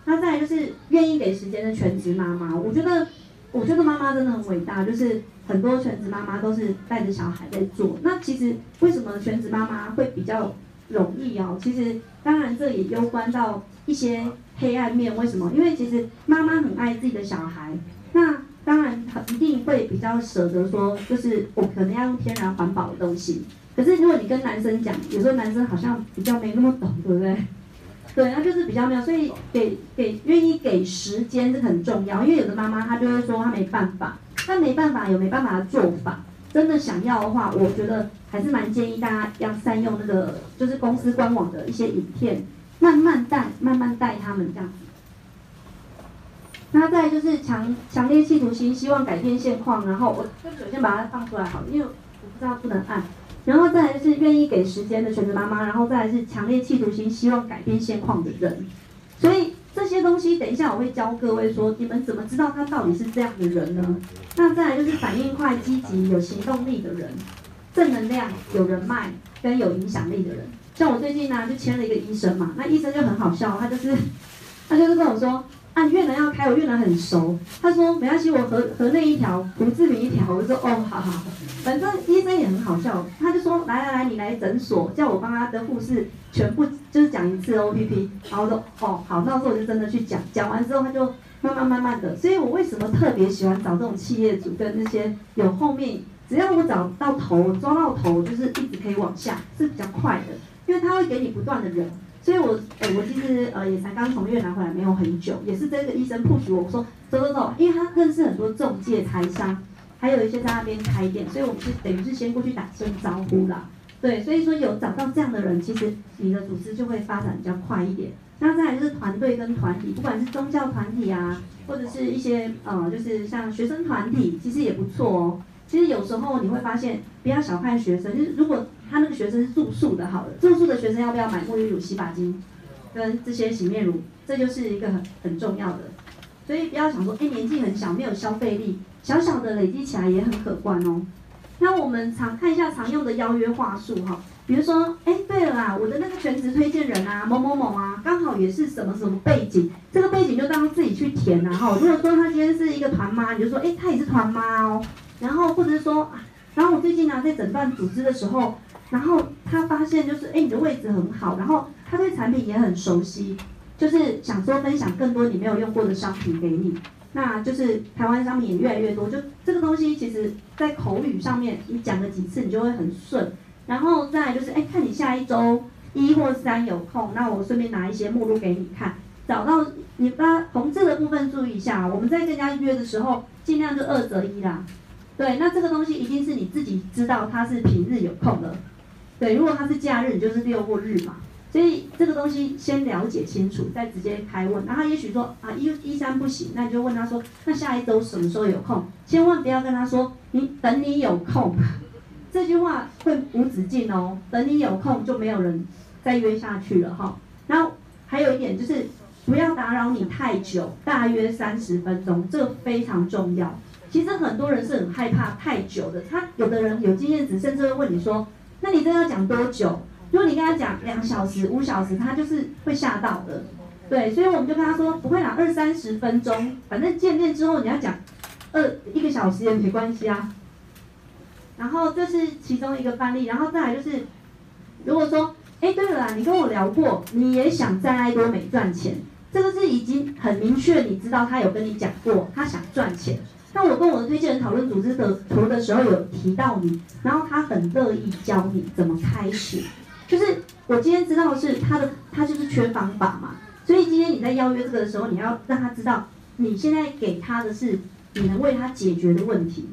那再来就是愿意给时间的全职妈妈，我觉得我觉得妈妈真的很伟大，就是很多全职妈妈都是带着小孩在做。那其实为什么全职妈妈会比较容易哦？其实当然这也攸关到一些。黑暗面为什么？因为其实妈妈很爱自己的小孩，那当然一定会比较舍得说，就是我可能要用天然环保的东西。可是如果你跟男生讲，有时候男生好像比较没那么懂，对不对？对，那就是比较没有。所以给给愿意给时间是很重要，因为有的妈妈她就会说她没办法，她没办法有没办法的做法。真的想要的话，我觉得还是蛮建议大家要善用那个就是公司官网的一些影片。慢慢带，慢慢带他们这样子。那再就是强强烈企图心，希望改变现况。然后我首先把它放出来好了，因为我不知道不能按。然后再来是愿意给时间的全职妈妈。然后再来是强烈企图心，希望改变现况的人。所以这些东西，等一下我会教各位说，你们怎么知道他到底是这样的人呢？那再来就是反应快、积极、有行动力的人，正能量、有人脉跟有影响力的人。像我最近呢、就签了一个医生嘛，那医生就很好笑，他就是，他就是跟我说，啊，越南要开，我越南很熟。他说没关系，我河河内一条，胡志明一条。我就说哦，好好，反正医生也很好笑，他就说来来来，你来诊所，叫我帮他的护士全部就是讲一次 OPP，然后说哦好，那时候我就真的去讲，讲完之后他就慢慢慢慢的，所以我为什么特别喜欢找这种企业主跟那些有后面，只要我找到头，抓到头，就是一直可以往下，是比较快的。因为他会给你不断的人，所以我，哎，我其实呃也才刚从越南回来没有很久，也是这个医生 push 我，我说走走走，因为他认识很多中介财商，还有一些在那边开店，所以我们是等于是先过去打声招呼啦，对，所以说有找到这样的人，其实你的组织就会发展比较快一点。那再来就是团队跟团体，不管是宗教团体啊，或者是一些呃就是像学生团体，其实也不错哦。其实有时候你会发现，不要小看学生，就是如果。他那个学生是住宿的，好了，住宿的学生要不要买沐浴乳、洗发精，跟这些洗面乳？这就是一个很很重要的。所以不要想说，哎，年纪很小，没有消费力，小小的累积起来也很可观哦。那我们常看一下常用的邀约话术哈，比如说，哎，对了啦，我的那个全职推荐人啊，某某某啊，刚好也是什么什么背景，这个背景就当自己去填啊哈。如果说他今天是一个团妈，你就说，哎，他也是团妈哦。然后或者是说，然后我最近呢、啊，在整段组织的时候。然后他发现就是，哎，你的位置很好，然后他对产品也很熟悉，就是想说分享更多你没有用过的商品给你，那就是台湾商品也越来越多，就这个东西其实在口语上面你讲了几次你就会很顺，然后再就是，哎，看你下一周一或三有空，那我顺便拿一些目录给你看，找到你把红字的部分注意一下，我们在跟人家约的时候，尽量就二择一啦。对，那这个东西一定是你自己知道他是平日有空的。对，如果他是假日，你就是六或日嘛。所以这个东西先了解清楚，再直接开问。然后也许说啊，一一三不行，那你就问他说，那下一周什么时候有空？千万不要跟他说，你等你有空，这句话会无止境哦。等你有空就没有人再约下去了哈。然后还有一点就是，不要打扰你太久，大约三十分钟，这个非常重要。其实很多人是很害怕太久的，他有的人有经验值，甚至会问你说：“那你这要讲多久？”如果你跟他讲两小时、五小时，他就是会吓到的。对，所以我们就跟他说：“不会啦，二三十分钟，反正见面之后你要讲二一个小时也没关系啊。”然后这是其中一个范例，然后再来就是，如果说：“哎，对了啦，你跟我聊过，你也想在爱多美赚钱，这个是已经很明确，你知道他有跟你讲过，他想赚钱。”那我跟我的推荐人讨论组织的图的时候，有提到你，然后他很乐意教你怎么开始。就是我今天知道是他的，他就是缺方法嘛。所以今天你在邀约这个的时候，你要让他知道，你现在给他的是你能为他解决的问题。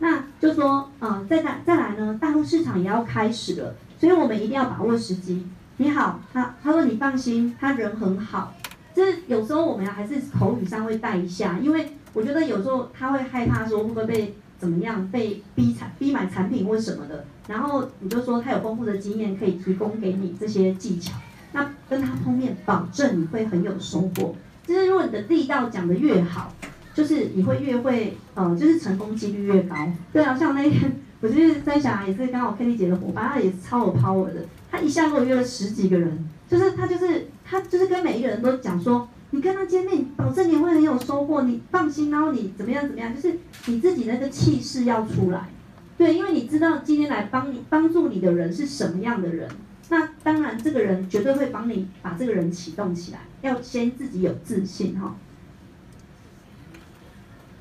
那就说，呃，再再再来呢，大陆市场也要开始了，所以我们一定要把握时机。你好，他他说你放心，他人很好。就是有时候我们还是口语上会带一下，因为。我觉得有时候他会害怕说会不会被怎么样被逼产逼买产品或什么的，然后你就说他有丰富的经验可以提供给你这些技巧，那跟他碰面，保证你会很有收获。就是如果你的力道讲得越好，就是你会越会呃，就是成功几率越高。对啊，像那天我就是在想也是刚好 Kenny 姐的伙伴，他也是超有 power 的，他一下给我约了十几个人，就是他就是他就是跟每一个人都讲说。你跟他见面，保证你会很有收获。你放心，然后你怎么样怎么样，就是你自己那个气势要出来。对，因为你知道今天来帮你帮助你的人是什么样的人，那当然这个人绝对会帮你把这个人启动起来。要先自己有自信哈。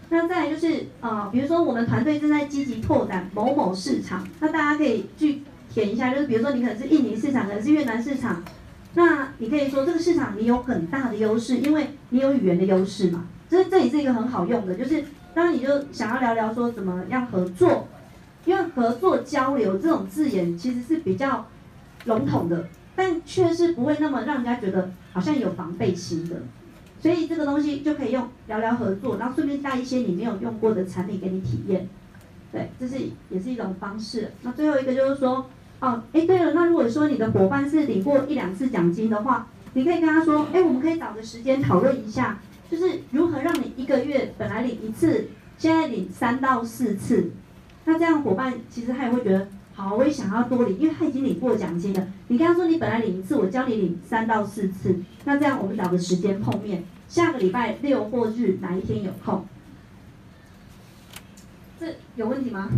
那再来就是呃，比如说我们团队正在积极拓展某某市场，那大家可以去填一下，就是比如说你可能是印尼市场，可能是越南市场。那你可以说这个市场你有很大的优势，因为你有语言的优势嘛。这这也是一个很好用的，就是当你就想要聊聊说怎么样合作，因为合作交流这种字眼其实是比较笼统的，但却是不会那么让人家觉得好像有防备心的。所以这个东西就可以用聊聊合作，然后顺便带一些你没有用过的产品给你体验。对，这是也是一种方式。那最后一个就是说。哦，哎，对了，那如果说你的伙伴是领过一两次奖金的话，你可以跟他说，哎，我们可以找个时间讨论一下，就是如何让你一个月本来领一次，现在领三到四次。那这样伙伴其实他也会觉得，好，我也想要多领，因为他已经领过奖金了。你跟他说，你本来领一次，我教你领三到四次。那这样我们找个时间碰面，下个礼拜六或日哪一天有空？这有问题吗。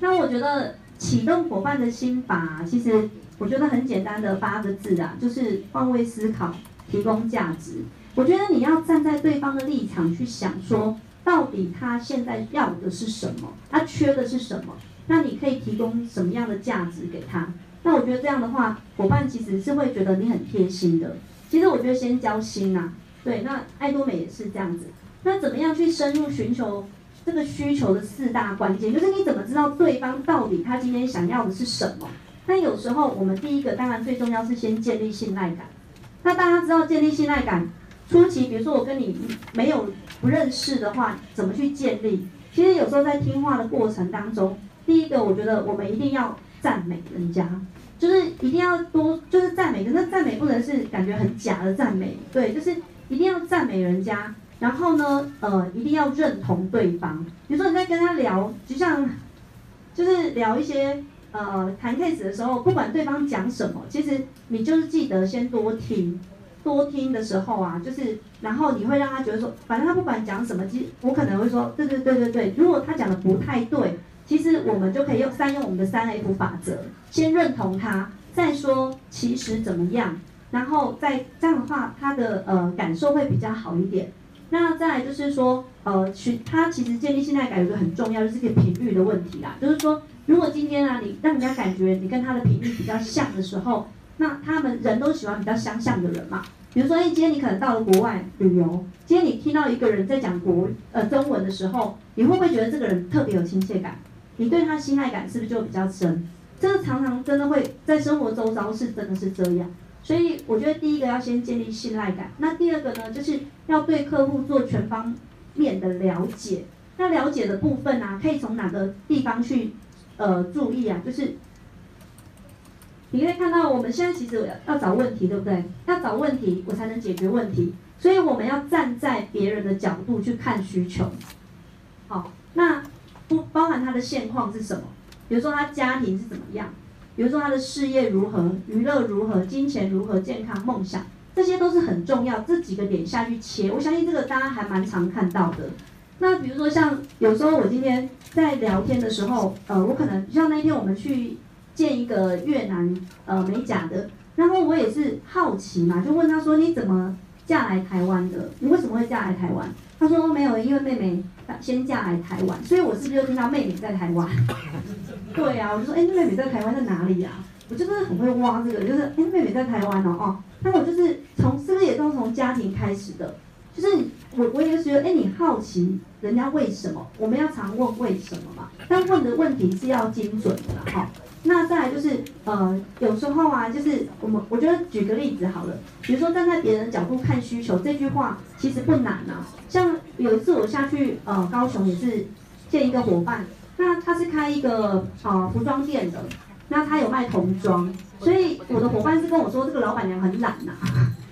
那我觉得启动伙伴的心法，其实我觉得很简单的八个字啊，就是换位思考，提供价值。我觉得你要站在对方的立场去想，说到底他现在要的是什么，他缺的是什么，那你可以提供什么样的价值给他？那我觉得这样的话，伙伴其实是会觉得你很贴心的。其实我觉得先交心呐，对，那爱多美也是这样子。那怎么样去深入寻求？这个需求的四大关键，就是你怎么知道对方到底他今天想要的是什么？那有时候我们第一个当然最重要是先建立信赖感。那大家知道建立信赖感，初期比如说我跟你没有不认识的话，怎么去建立？其实有时候在听话的过程当中，第一个我觉得我们一定要赞美人家，就是一定要多就是赞美，可是赞美不能是感觉很假的赞美，对，就是一定要赞美人家。然后呢，呃，一定要认同对方。比如说你在跟他聊，就像，就是聊一些呃谈 case 的时候，不管对方讲什么，其实你就是记得先多听，多听的时候啊，就是然后你会让他觉得说，反正他不管讲什么，其实我可能会说，对对对对对。如果他讲的不太对，其实我们就可以用善用我们的三 F 法则，先认同他，再说其实怎么样，然后再这样的话，他的呃感受会比较好一点。那再就是说，呃，其他其实建立信赖感有个很重要，就是个频率的问题啦。就是说，如果今天啊，你让人家感觉你跟他的频率比较像的时候，那他们人都喜欢比较相像的人嘛。比如说，哎，今天你可能到了国外旅游，今天你听到一个人在讲国呃中文的时候，你会不会觉得这个人特别有亲切感？你对他信赖感是不是就比较深？这个常常真的会在生活周遭是真的是这样。所以我觉得第一个要先建立信赖感，那第二个呢，就是要对客户做全方面的了解。那了解的部分啊，可以从哪个地方去呃注意啊？就是。你可以看到，我们现在其实要找问题，对不对？要找问题，我才能解决问题。所以我们要站在别人的角度去看需求。好，那不包含他的现况是什么？比如说他家庭是怎么样？比如说他的事业如何？娱乐如何？金钱如何？健康、梦想，这些都是很重要。这几个点下去切，我相信这个大家还蛮常看到的。那比如说像有时候我今天在聊天的时候，呃，我可能像那天我们去。见一个越南呃美甲的，然后我也是好奇嘛，就问他说，你怎么嫁来台湾的？你为什么会嫁来台湾？他说没有，因为妹妹先嫁来台湾，所以我是不是就听到妹妹在台湾？对啊，我就说哎，妹妹在台湾在哪里呀？我就是很会挖这个，就是哎，妹妹在台湾哦哦，那我就是从是不是也都从家庭开始的？就是我我也是觉得哎，你好奇人家为什么？我们要常问为什么嘛，但问的问题是要精准的哈。那再来就是，呃，有时候啊，就是我们我觉得举个例子好了，比如说站在别人的角度看需求，这句话其实不难啊。像有一次我下去呃高雄也是见一个伙伴，那他是开一个呃服装店的，那他有卖童装，所以我的伙伴是跟我说这个老板娘很懒呐、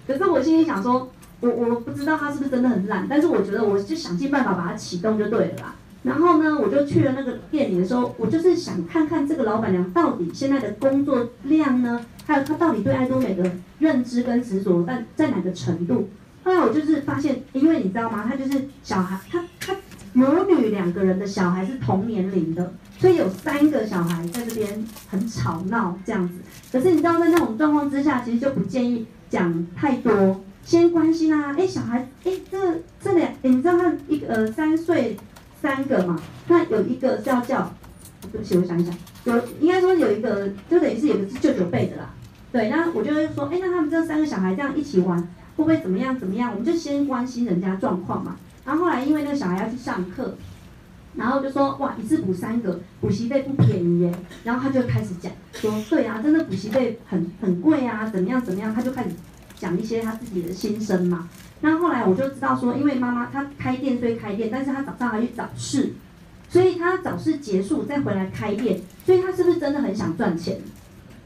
可是我心里想说，我我不知道他是不是真的很懒，但是我觉得我就想尽办法把它启动就对了啦。然后呢，我就去了那个店里的时候，我就是想看看这个老板娘到底现在的工作量呢，还有她到底对爱多美的认知跟执着在在哪个程度。后来我就是发现，因为你知道吗？她就是小孩，她她母女两个人的小孩是同年龄的，所以有三个小孩在这边很吵闹这样子。可是你知道，在那种状况之下，其实就不建议讲太多，先关心啊，哎，小孩，哎，这这两，你知道他一个呃三岁。三个嘛，那有一个是要叫，对不起，我想一想，有应该说有一个，就等于是有个是舅舅辈的啦，对，那我就会说，哎，那他们这三个小孩这样一起玩，会不会怎么样怎么样？我们就先关心人家状况嘛。然后后来因为那个小孩要去上课，然后就说，哇，一次补三个，补习费不便宜耶。然后他就开始讲，说，对啊，真的补习费很很贵啊，怎么样怎么样，他就开始讲一些他自己的心声嘛。那后来我就知道说，因为妈妈她开店虽开店，但是她早上还去早市，所以她早市结束再回来开店，所以她是不是真的很想赚钱？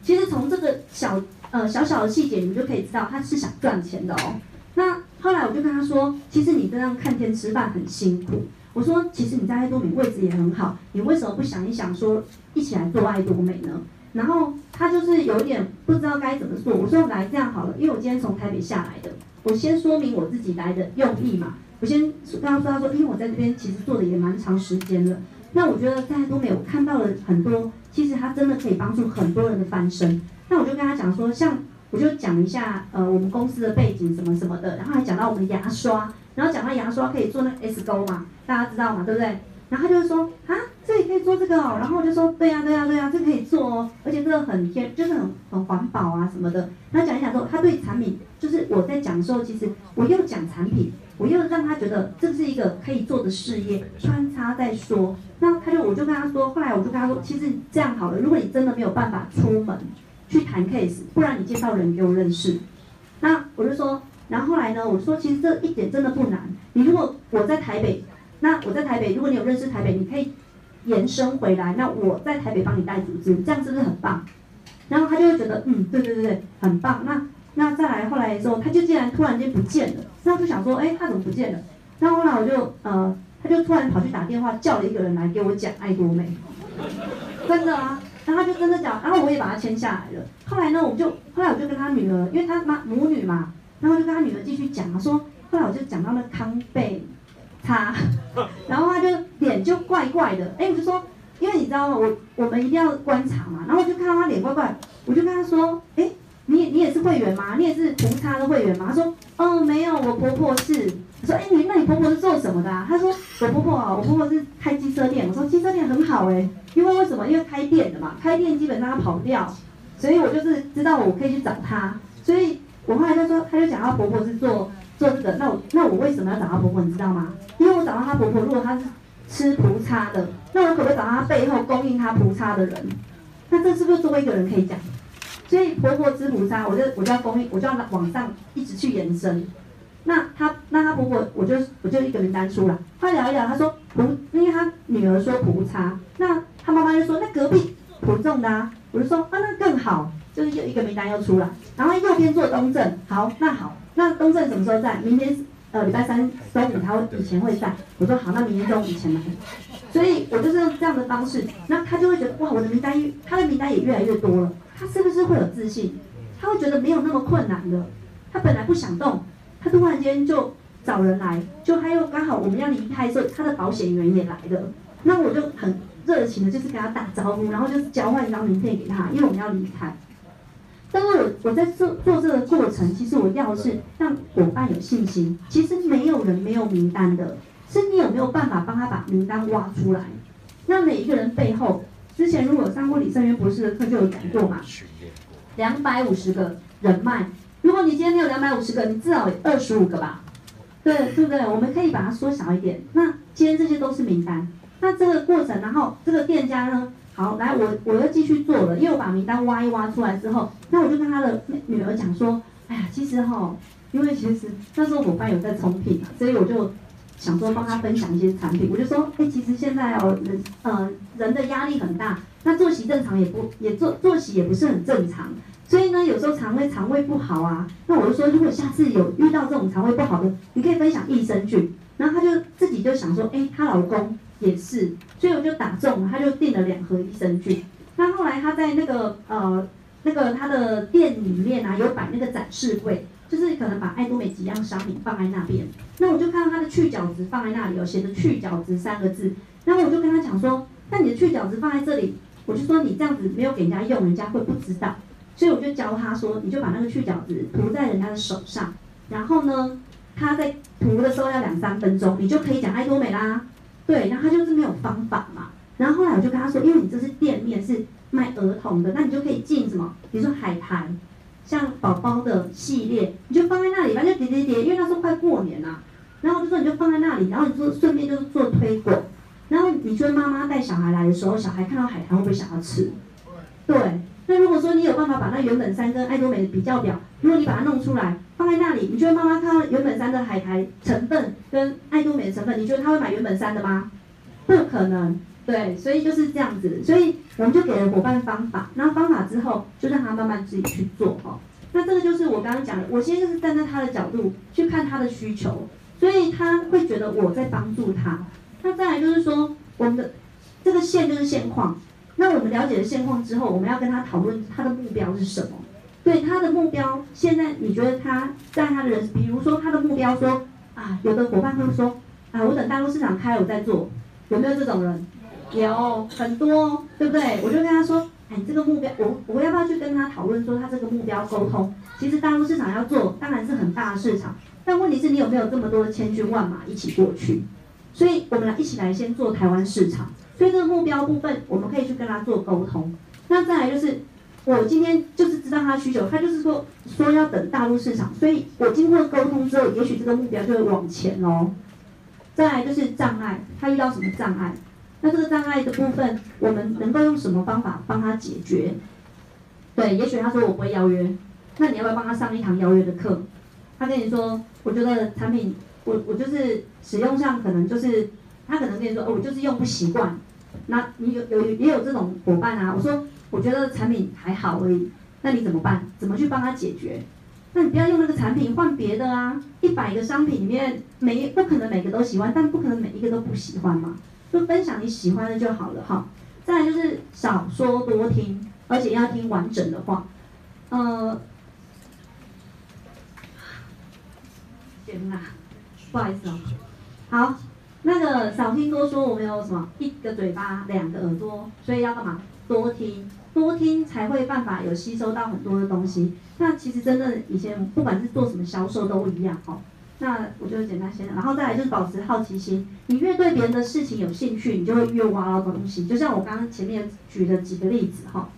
其实从这个小呃小小的细节，你们就可以知道她是想赚钱的哦。那后来我就跟她说，其实你这样看天吃饭很辛苦。我说，其实你在爱多美位置也很好，你为什么不想一想说一起来做爱多美呢？然后她就是有点不知道该怎么做。我说来这样好了，因为我今天从台北下来的。我先说明我自己来的用意嘛，我先刚刚说，到说，因为我在这边其实做的也蛮长时间了，那我觉得大家都没有看到了很多，其实它真的可以帮助很多人的翻身。那我就跟他讲说，像我就讲一下呃我们公司的背景什么什么的，然后还讲到我们牙刷，然后讲到牙刷可以做那 S 钩嘛，大家知道嘛，对不对？然后他就说啊，这里可以做这个哦，然后我就说对呀、对呀、对呀、这可以做哦，而且这个很天，就是很很环保啊什么的。他讲一讲之后，他对产品，就是我在讲的时候，其实我又讲产品，我又让他觉得这是一个可以做的事业，穿插在说。那他就我就跟他说，后来我就跟他说，其实这样好了，如果你真的没有办法出门去谈 case，不然你介绍人给我认识。那我就说，然后后来呢，我说其实这一点真的不难，你如果我在台北。那我在台北，如果你有认识台北，你可以延伸回来。那我在台北帮你带组织，这样是不是很棒？然后他就会觉得，嗯，对对对，很棒。那那再来后来的时候，他就竟然突然间不见了。那就想说，哎，他怎么不见了？然后后来我就呃，他就突然跑去打电话叫了一个人来给我讲爱多美，真的啊。然后他就真的讲，然后我也把他签下来了。后来呢，我就后来我就跟他女儿，因为他妈母女嘛，然后就跟他女儿继续讲啊，说后来我就讲到了康贝。擦，然后他就脸就怪怪的，哎，我就说，因为你知道吗？我我们一定要观察嘛，然后我就看到他脸怪怪，我就跟他说，哎，你你也是会员吗？你也是涂擦的会员吗？他说，哦，没有，我婆婆是。说，哎，你那你婆婆是做什么的啊？他说，我婆婆啊，我婆婆是开机车店。我说，机车店很好哎，因为为什么？因为开店的嘛，开店基本上要跑不掉。所以我就是知道我可以去找她。所以我后来就说，他就讲他婆婆是做做这个，那我那我为什么要找她婆婆？你知道吗？因为我找到她婆婆，如果她是吃菩萨的，那我可不可以找到她背后供应她菩萨的人？那这是不是作为一个人可以讲？所以婆婆吃菩萨，我就我就要供应，我就要往上一直去延伸。那她那她婆婆，我就我就一个名单出来，她聊一聊，她说菩，因为她女儿说菩萨，那她妈妈就说那隔壁普众的，我就说啊那更好，就是又一个名单又出来，然后右边做东正，好那好，那东正什么时候在？明天呃礼拜三中午他会以前会在，我说好，那明天中午以前来。所以我就是用这样的方式，那他就会觉得哇，我的名单越他的名单也越来越多了，他是不是会有自信？他会觉得没有那么困难的，他本来不想动，他突然间就找人来，就他又刚好我们要离开的时候，他的保险员也来了，那我就很热情的，就是跟他打招呼，然后就是交换一张名片给他，因为我们要离开。但是我我在做做这个过程，其实我要的是让伙伴有信心，其实没有人没有名单的。是你有没有办法帮他把名单挖出来？那每一个人背后，之前如果上过李胜渊博士的课就有讲过嘛，两百五十个人脉。如果你今天没有两百五十个，你至少有二十五个吧？对，对不对？我们可以把它缩小一点。那今天这些都是名单。那这个过程，然后这个店家呢，好，来我我又继续做了，因为我把名单挖一挖出来之后，那我就跟他的女儿讲说，哎呀，其实哈、因为其实那时候伙伴有在冲品，所以我就。想说帮他分享一些产品，我就说，哎，其实现在哦，人，呃，人的压力很大，那作息正常也不，也作作息也不是很正常，所以呢，有时候肠胃肠胃不好啊，那我就说，如果下次有遇到这种肠胃不好的，你可以分享益生菌，然后他就自己就想说，哎，她老公也是，所以我就打中了，他就订了两盒益生菌，那后来他在那个呃那个他的店里面啊，有摆那个展示柜。就是可能把爱多美几样商品放在那边，那我就看到他的去角质放在那里，哦写着去角质三个字，然后我就跟他讲说，那你的去角质放在这里，我就说你这样子没有给人家用，人家会不知道，所以我就教他说，你就把那个去角质涂在人家的手上，然后呢，他在涂的时候要两三分钟，你就可以讲爱多美啦，对，然后他就是没有方法嘛，然后后来我就跟他说，因为你这是店面是卖儿童的，那你就可以进什么，比如说海苔。像宝宝的系列，你就放在那里，反正叠叠叠，因为那时候快过年了，然后我就说你就放在那里，然后你就顺便就是做推广，然后你觉得妈妈带小孩来的时候，小孩看到海苔会不会想要吃？对，那如果说你有办法把那原本三跟爱多美的比较表，如果你把它弄出来放在那里，你觉得妈妈看原本三的海苔成分跟爱多美的成分，你觉得她会买原本三的吗？不可能。对，所以就是这样子，所以我们就给了伙伴方法，然后方法之后就让他慢慢自己去做哦。那这个就是我刚刚讲的，我现在就是站在他的角度去看他的需求，所以他会觉得我在帮助他。那再来就是说，我们的这个线就是现况。那我们了解了现况之后，我们要跟他讨论他的目标是什么？对，他的目标，现在你觉得他在他的人，比如说他的目标说啊，有的伙伴会说啊，我等大陆市场开了我再做，有没有这种人？有很多，对不对？我就跟他说，哎，这个目标，我我要不要去跟他讨论说他这个目标沟通？其实大陆市场要做，当然是很大的市场，但问题是你有没有这么多的千军万马一起过去？所以我们来一起来先做台湾市场。所以这个目标部分，我们可以去跟他做沟通。那再来就是，我今天就是知道他需求，他就是说说要等大陆市场，所以我经过沟通之后，也许这个目标就会往前哦。再来就是障碍，他遇到什么障碍？那这个障碍的部分，我们能够用什么方法帮他解决？对，也许他说我不会邀约，那你要不要帮他上一堂邀约的课？他跟你说，我觉得产品，我我就是使用上可能就是，他可能跟你说，哦，我就是用不习惯。那你有有也有这种伙伴啊？我说，我觉得产品还好而已，那你怎么办？怎么去帮他解决？那你不要用那个产品，换别的啊！一百个商品里面，每不可能每个都喜欢，但不可能每一个都不喜欢嘛。就分享你喜欢的就好了哈。再来就是少说多听，而且要听完整的话。呃，天哪，不好意思哦。好，那个少听多说，我们有什么？一个嘴巴，两个耳朵，所以要干嘛？多听，多听才会办法有吸收到很多的东西。那其实真的以前不管是做什么销售都一样哈。那我就简单先，然后再来就是保持好奇心。你越对别人的事情有兴趣，你就会越挖到东西。就像我刚刚前面举的几个例子哈。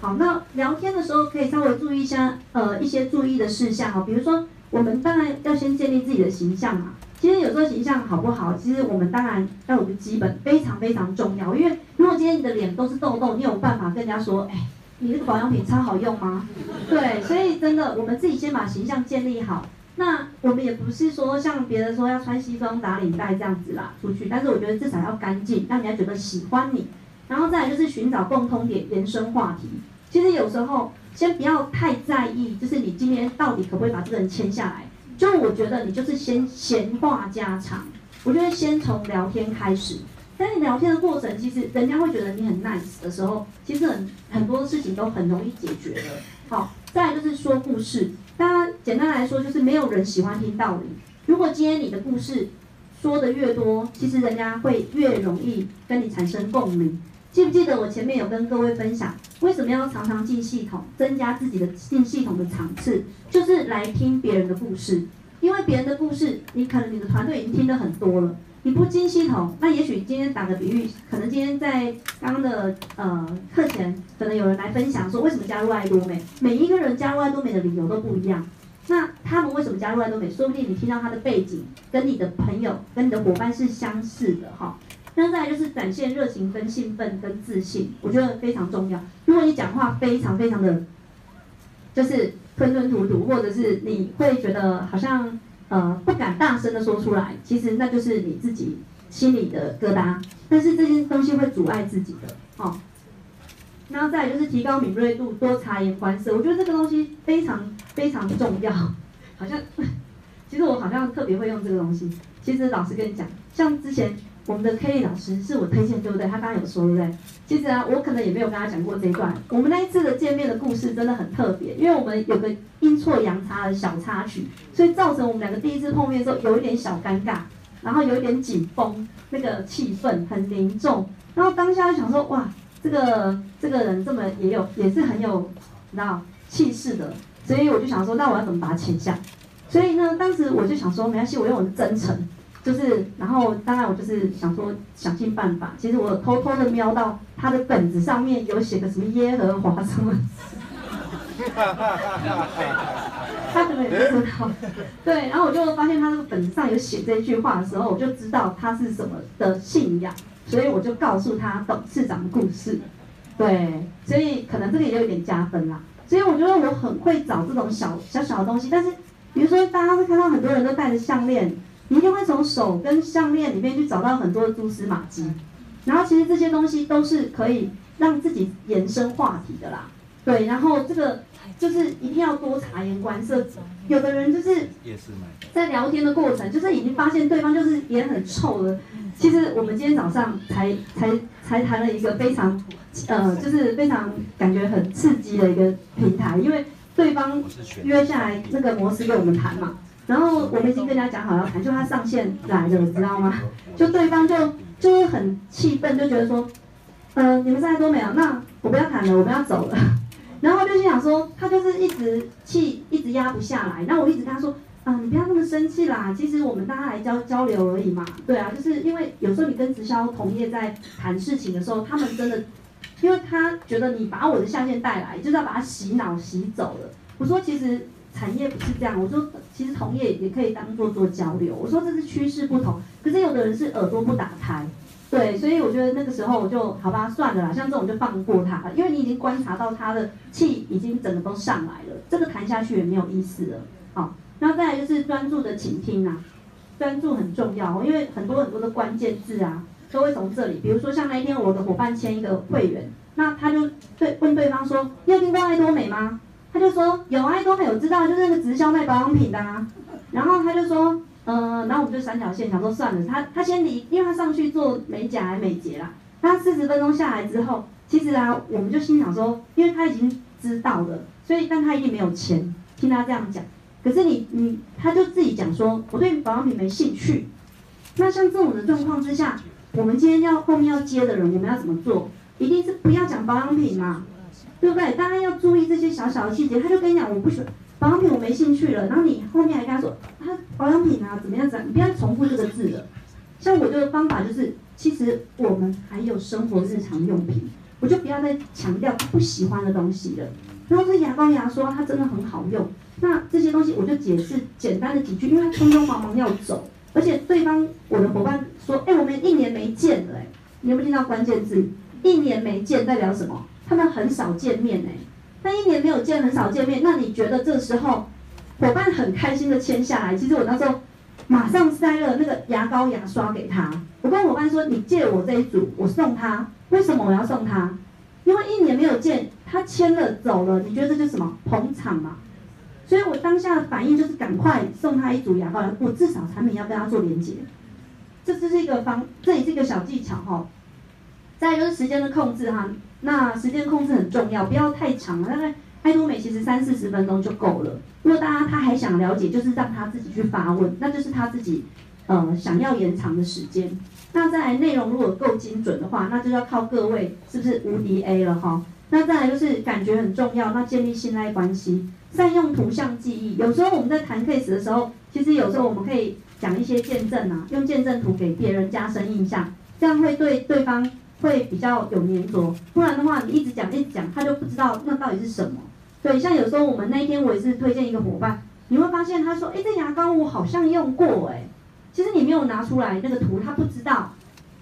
好，那聊天的时候可以稍微注意一下，呃，一些注意的事项哦，比如说我们当然要先建立自己的形象嘛。其实有时候形象好不好，其实我们当然要有个基本，非常非常重要。因为如果今天你的脸都是痘痘，你有办法跟人家说，哎，你这个保养品超好用吗？对，所以真的，我们自己先把形象建立好。那我们也不是说像别人说要穿西装打领带这样子啦出去，但是我觉得至少要干净，让人家觉得喜欢你。然后再来就是寻找共通点，延伸话题。其实有时候先不要太在意，就是你今天到底可不可以把这个人签下来。就我觉得你就是先闲话家常，我觉得先从聊天开始。但你聊天的过程，其实人家会觉得你很 nice 的时候，其实很很多事情都很容易解决的。好，再来就是说故事。大家简单来说，就是没有人喜欢听道理。如果今天你的故事说得越多，其实人家会越容易跟你产生共鸣。记不记得我前面有跟各位分享，为什么要常常进系统，增加自己的进系统的场次，就是来听别人的故事。因为别人的故事，你可能你的团队已经听得很多了。你不进系统，那也许今天打个比喻，可能今天在刚刚的呃课前，可能有人来分享说为什么加入爱多美，每一个人加入爱多美的理由都不一样。那他们为什么加入爱多美？说不定你听到他的背景跟你的朋友、跟你的伙伴是相似的哈。那再来就是展现热情、跟兴奋、跟自信，我觉得非常重要。如果你讲话非常非常的，就是吞吞吐吐，或者是你会觉得好像。呃，不敢大声的说出来，其实那就是你自己心里的疙瘩。但是这些东西会阻碍自己的，哦。然后再来就是提高敏锐度，多察言观色。我觉得这个东西非常非常重要。好像，其实我好像特别会用这个东西。其实老实跟你讲，像之前。我们的 Kelly 老师是我推荐，对不对？他刚刚有说，对不对？其实啊，我可能也没有跟他讲过这一段。我们那一次的见面的故事真的很特别，因为我们有个阴错阳差的小插曲，所以造成我们两个第一次碰面的时候有一点小尴尬，然后有一点紧绷，那个气氛很凝重。然后当下就想说，哇，这个这个人这么也有也是很有，你知道气势的，所以我就想说，那我要怎么把他请下？所以呢，当时我就想说，没关系，我用我的真诚。就是，然后当然我就是想说想尽办法。其实我偷偷的瞄到他的本子上面有写个什么耶和华什么，他可能也不知道。对，然后我就发现他这个本子上有写这句话的时候，我就知道他是什么的信仰，所以我就告诉他董事长的故事。对，所以可能这个也有点加分啦。所以我觉得我很会找这种小小小的东西，但是比如说大家会看到很多人都戴着项链。你一定会从手跟项链里面去找到很多的蛛丝马迹，然后其实这些东西都是可以让自己延伸话题的啦。对，然后这个就是一定要多察言观色。有的人就是在聊天的过程，就是已经发现对方就是脸很臭了。其实我们今天早上才才才谈了一个非常呃，就是非常感觉很刺激的一个平台，因为对方约下来那个模式给我们谈嘛。然后我们已经跟人家讲好要谈，就他上线来了，你知道吗？就对方就就会很气愤，就觉得说，嗯、呃，你们现在都没有，那我不要谈了，我们要走了。然后就心想说，他就是一直气，一直压不下来。然后我一直跟他说，啊、呃，你不要那么生气啦，其实我们大家来交交流而已嘛。对啊，就是因为有时候你跟直销同业在谈事情的时候，他们真的，因为他觉得你把我的下线带来，就是要把他洗脑洗走了。我说其实。产业不是这样，我说其实同业也可以当做做交流。我说这是趋势不同，可是有的人是耳朵不打开，对，所以我觉得那个时候我就好吧，算了啦，像这种就放过他了，因为你已经观察到他的气已经整个都上来了，这个谈下去也没有意思了。好，然后再来就是专注的倾听啊，专注很重要，因为很多很多的关键字啊都会从这里，比如说像那一天我的伙伴签一个会员，那他就对问对方说，你有听过爱多美吗？他就说有爱多美，我知道，就是那个直销卖保养品的啊。然后他就说，嗯、然后我们就三条线，想说算了，他他先离，因为他上去做美甲还美睫啦。他四十分钟下来之后，其实啊，我们就心想说，因为他已经知道了，所以但他一定没有钱听他这样讲。可是你你，他就自己讲说，我对保养品没兴趣。那像这种的状况之下，我们今天要后面要接的人，我们要怎么做？一定是不要讲保养品嘛。对不对？大家要注意这些小小的细节。他就跟你讲，我不喜欢保养品，我没兴趣了。然后你后面还跟他说，他保养品啊，怎么样子？你不要重复这个字了。像我这个方法就是，其实我们还有生活日常用品，我就不要再强调不喜欢的东西了。然后这牙膏牙刷它真的很好用，那这些东西我就解释简单的几句，因为他匆匆忙忙要走，而且对方我的伙伴说，哎，我们一年没见了，哎，你有没有听到关键字？一年没见代表什么？他们很少见面哎，那一年没有见，很少见面，那你觉得这时候伙伴很开心的签下来？其实我那时候马上塞了那个牙膏牙刷给他，我跟伙伴说，你借我这一组，我送他。为什么我要送他？因为一年没有见，他签了走了，你觉得这就是什么捧场嘛？所以我当下的反应就是赶快送他一组牙膏，我至少产品要跟他做连接。这这是一个方，这也是一个小技巧哈。再就是时间的控制哈，那时间控制很重要，不要太长，大概爱多美其实三四十分钟就够了。如果大家他还想了解，就是让他自己去发问，那就是他自己呃想要延长的时间。那再来内容如果够精准的话，那就要靠各位是不是无敌 A 了哈？那再来就是感觉很重要，那建立信赖关系，善用图像记忆。有时候我们在谈 case 的时候，其实有时候我们可以讲一些见证啊，用见证图给别人加深印象，这样会对对方。会比较有粘着，不然的话，你一直讲一直讲，他就不知道那到底是什么。对，像有时候我们那一天我也是推荐一个伙伴，你会发现他说，哎，这牙膏我好像用过，哎，其实你没有拿出来那个图，他不知道，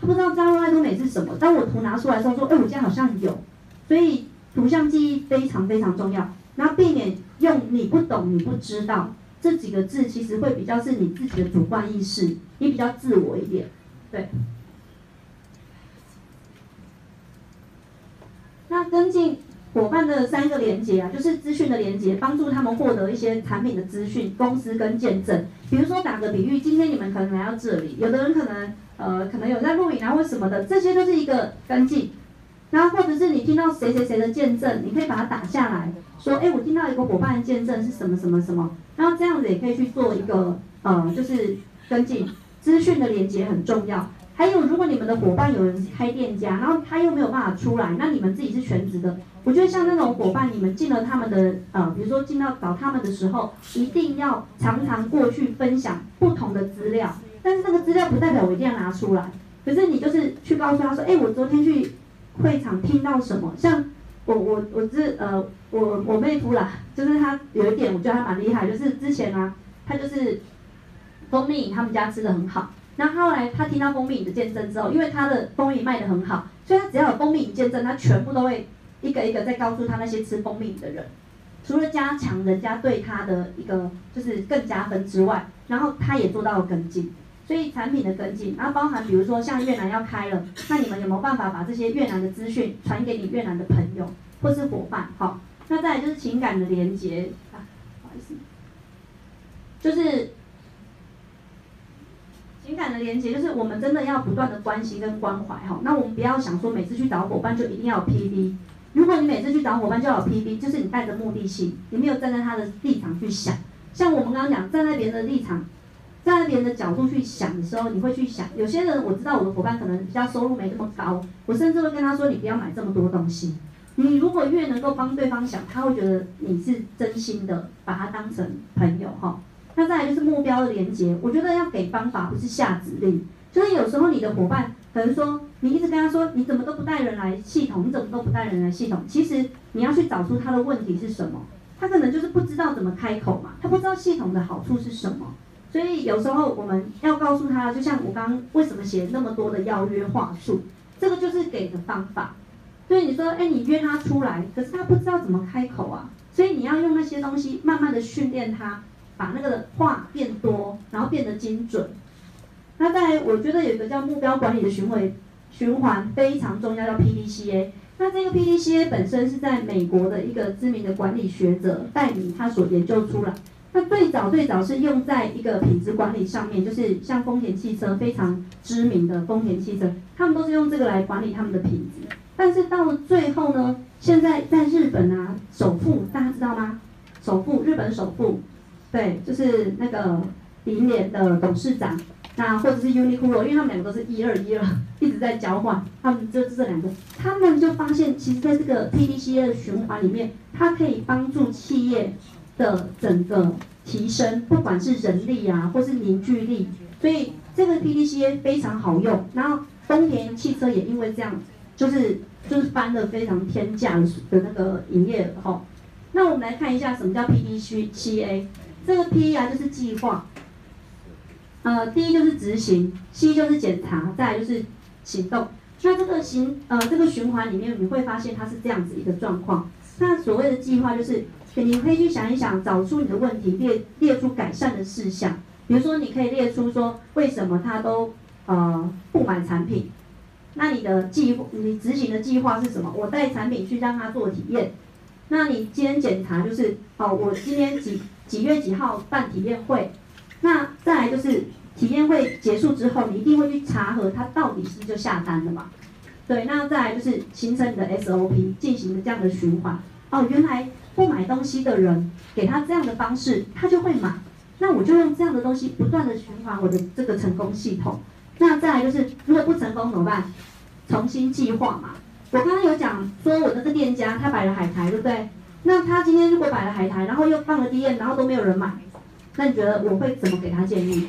他不知道彰化爱多美是什么。当我图拿出来的时候，说，哎，我家好像有，所以图像记忆非常非常重要，然后避免用你不懂你不知道这几个字，其实会比较是你自己的主观意识，你比较自我一点，对。那跟进伙伴的三个连接啊，就是资讯的连接，帮助他们获得一些产品的资讯、公司跟见证。比如说打个比喻，今天你们可能来到这里，有的人可能呃可能有在录影啊或什么的，这些都是一个跟进。然后或者是你听到谁谁谁的见证，你可以把它打下来，说哎我听到一个伙伴的见证是什么什么什么，然后这样子也可以去做一个呃就是跟进，资讯的连接很重要。还有，如果你们的伙伴有人开店家，然后他又没有办法出来，那你们自己是全职的，我觉得像那种伙伴，你们进了他们的呃，比如说进到找他们的时候，一定要常常过去分享不同的资料。但是那个资料不代表我一定要拿出来，可是你就是去告诉他说，哎，我昨天去会场听到什么？像我我我是呃，我我妹夫啦，就是他有一点我觉得他蛮厉害，就是之前啊，他就是蜂蜜他们家吃的很好。然后后来他听到蜂蜜饮的见证之后，因为他的蜂蜜卖得很好，所以他只要有蜂蜜饮见证，他全部都会一个一个再告诉他那些吃蜂蜜饮的人，除了加强人家对他的一个就是更加分之外，然后他也做到了跟进，所以产品的跟进，然后包含比如说像越南要开了，那你们有没有办法把这些越南的资讯传给你越南的朋友或是伙伴？好，那再来就是情感的连接啊，不好意思，就是。情感的连接就是我们真的要不断的关心跟关怀哈，那我们不要想说每次去找伙伴就一定要有 PV，如果你每次去找伙伴就要有 PV，就是你带着目的性，你没有站在他的立场去想。像我们刚刚讲，站在别人的立场，站在别人的角度去想的时候，你会去想，有些人我知道我的伙伴可能比较收入没这么高，我甚至会跟他说，你不要买这么多东西。你如果越能够帮对方想，他会觉得你是真心的，把他当成朋友哈。那再来就是目标的连接，我觉得要给方法，不是下指令。就是有时候你的伙伴可能说，你一直跟他说，你怎么都不带人来系统，你怎么都不带人来系统。其实你要去找出他的问题是什么，他可能就是不知道怎么开口嘛，他不知道系统的好处是什么。所以有时候我们要告诉他，就像我刚刚为什么写那么多的邀约话术，这个就是给的方法。所以你说，哎，你约他出来，可是他不知道怎么开口啊，所以你要用那些东西慢慢的训练他。把那个话变多，然后变得精准。那再来，我觉得有一个叫目标管理的循环循环非常重要，叫 PDCA。那这个 PDCA 本身是在美国的一个知名的管理学者戴米他所研究出来。那最早最早是用在一个品质管理上面，就是像丰田汽车非常知名的丰田汽车，他们都是用这个来管理他们的品质。但是到了最后呢，现在在日本啊，首富大家知道吗？首富，日本首富。对，就是那个林联的董事长，那或者是 Uniqlo，因为他们两个都是一二一二，一直在交换，他们就是这两个，他们就发现，其实在这个 PDCA 的循环里面，它可以帮助企业的整个提升，不管是人力啊，或是凝聚力，所以这个 PDCA 非常好用。然后丰田汽车也因为这样，就是就是翻了非常天价的那个营业额吼。那我们来看一下什么叫 PDCA，这个 P 啊就是计划，呃 D 就是执行，C 就是检查，再就是行动。那这个行呃这个循环里面你会发现它是这样子一个状况。那所谓的计划就是，你可以去想一想，找出你的问题，列列出改善的事项。比如说，你可以列出说为什么他都呃不买产品。那你的计你执行的计划是什么？我带产品去让他做体验。那你今天检查就是，哦，我今天几几月几号办体验会？那再来就是体验会结束之后，你一定会去查核他到底是不是就下单了嘛？对，那再来就是形成你的 SOP，进行的这样的循环。哦，原来不买东西的人给他这样的方式，他就会买。那我就用这样的东西不断的循环我的这个成功系统。那再来就是，如果不成功怎么办？重新计划嘛。我刚刚有讲说，我那个店家他摆了海苔，对不对？那他今天如果摆了海苔，然后又放了 DM，然后都没有人买，那你觉得我会怎么给他建议？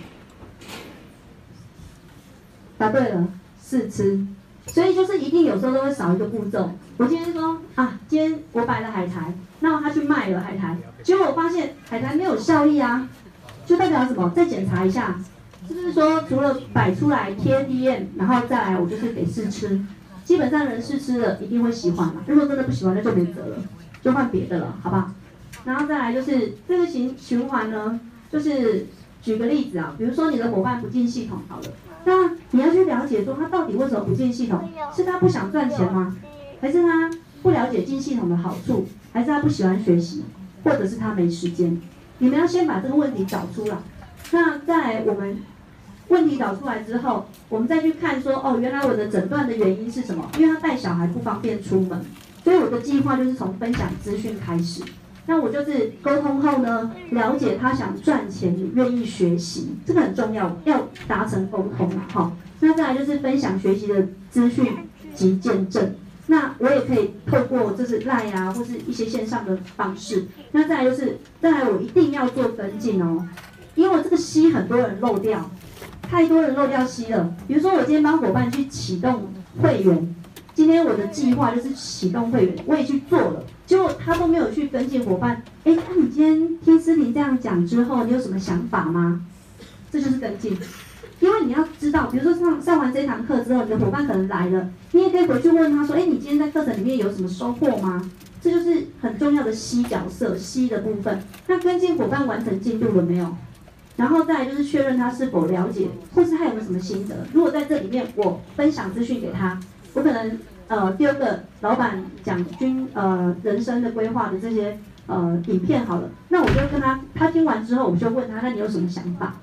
答对了，试吃。所以就是一定有时候都会少一个步骤。我今天说啊，今天我摆了海苔，那他去卖了海苔，结果我发现海苔没有效益啊，就代表什么？再检查一下，是不是说除了摆出来贴 DM，然后再来我就是给试吃，基本上人试吃了一定会喜欢嘛。如果真的不喜欢，那就没辙了，就换别的了，好不好？然后再来就是这个循循环呢，就是举个例子啊，比如说你的伙伴不进系统好了。那你要去了解说他到底为什么不进系统？是他不想赚钱吗？还是他不了解进系统的好处？还是他不喜欢学习？或者是他没时间？你们要先把这个问题找出来。那在我们问题找出来之后，我们再去看说，哦，原来我的诊断的原因是什么？因为他带小孩不方便出门，所以我的计划就是从分享资讯开始。那我就是沟通后呢，了解他想赚钱，你愿意学习，这个很重要，要达成沟通啊，哈。那再来就是分享学习的资讯及见证。那我也可以透过就是 LINE 啊，或是一些线上的方式。那再来就是，再来我一定要做跟进哦，因为我这个 C 很多人漏掉，太多人漏掉 C 了。比如说我今天帮伙伴去启动会员。今天我的计划就是启动会员，我也去做了，结果他都没有去跟进伙伴。哎，那你今天听思婷这样讲之后，你有什么想法吗？这就是跟进，因为你要知道，比如说上上完这堂课之后，你的伙伴可能来了，你也可以回去问他说，哎，你今天在课程里面有什么收获吗？这就是很重要的 C 角色，C 的部分。那跟进伙伴完成进度了没有？然后再就是确认他是否了解，或是他有没有什么心得。如果在这里面我分享资讯给他。我可能呃第二个老板讲军呃人生的规划的这些呃影片好了，那我就跟他，他听完之后，我就问他，那你有什么想法？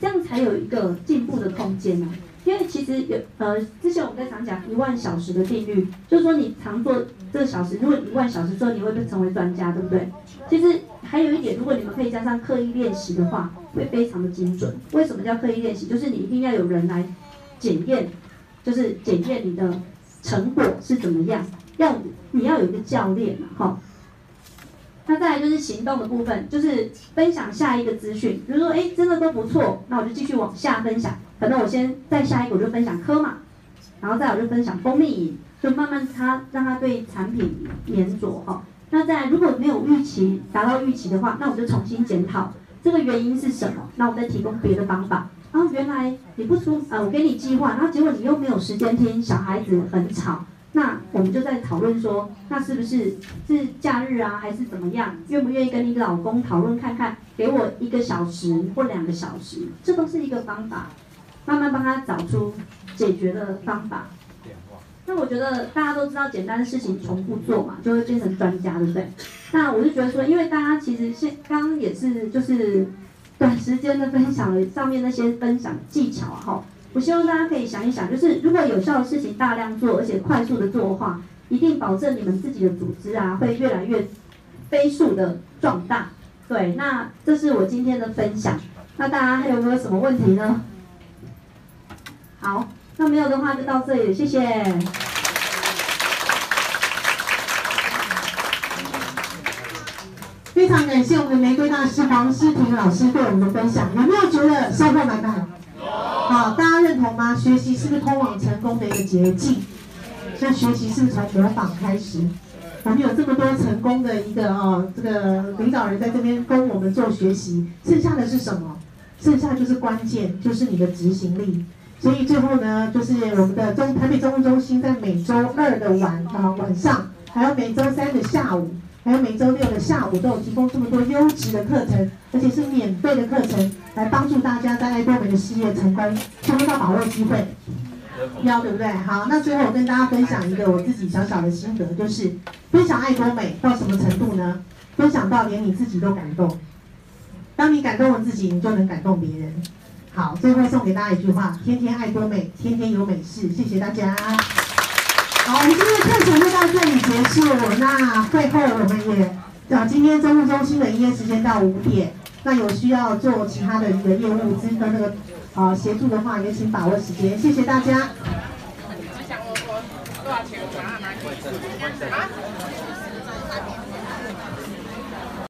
这样才有一个进步的空间呢、啊。因为其实有呃之前我们在常讲一万小时的定律，就是说你常做这个小时，如果一万小时之后你会成为专家，对不对？其实还有一点，如果你们可以加上刻意练习的话，会非常的精准。为什么叫刻意练习？就是你一定要有人来检验，就是检验你的。成果是怎么样？要你要有一个教练嘛，哈。那再来就是行动的部分，就是分享下一个资讯。比如说，哎，真的都不错，那我就继续往下分享。可能我先再下一个我就分享科玛，然后再我就分享蜂蜜饮，就慢慢他让他对产品黏着哈。那再如果没有预期达到预期的话，那我就重新检讨这个原因是什么，那我再提供别的方法。然后原来你不出，呃，我给你计划，然后结果你又没有时间听，小孩子很吵，那我们就在讨论说，那是不是是假日啊，还是怎么样？愿不愿意跟你老公讨论看看，给我一个小时或两个小时，这都是一个方法，慢慢帮他找出解决的方法。那我觉得大家都知道，简单的事情重复做嘛，就会变成专家，对不对？那我就觉得说，因为大家其实现刚刚也是就是。短时间的分享了上面那些分享技巧哈，我希望大家可以想一想，就是如果有效的事情大量做，而且快速的做的话，一定保证你们自己的组织啊会越来越飞速的壮大。对，那这是我今天的分享。那大家还有没有什么问题呢？好，那没有的话就到这里，谢谢。非常感谢我们的玫瑰大师黄思婷老师对我们的分享，有没有觉得收获满满？好，大家认同吗？学习是不是通往成功的一个捷径？那学习是从模仿开始？我们有这么多成功的一个哦，这个领导人在这边跟我们做学习，剩下的是什么？剩下就是关键，就是你的执行力。所以最后呢，就是我们的中台北综合中心在每周二的晚啊晚上，还有每周三的下午，还有每周六的下午，都有提供这么多优质的课程，而且是免费的课程，来帮助大家在爱多美的事业成功，千万要把握机会，要对不对？好，那最后我跟大家分享一个我自己小小的心得，就是分享爱多美到什么程度呢？分享到连你自己都感动，当你感动了自己，你就能感动别人。好，最后送给大家一句话：天天爱多美，天天有美事。谢谢大家。好，我们今天的课程就到这里结束。那会后我们也，啊，今天中务中心的营业时间到五点。那有需要做其他的一个业务资跟那个啊协助的话，也请把握时间。谢谢大家。我想问说，多少钱？啊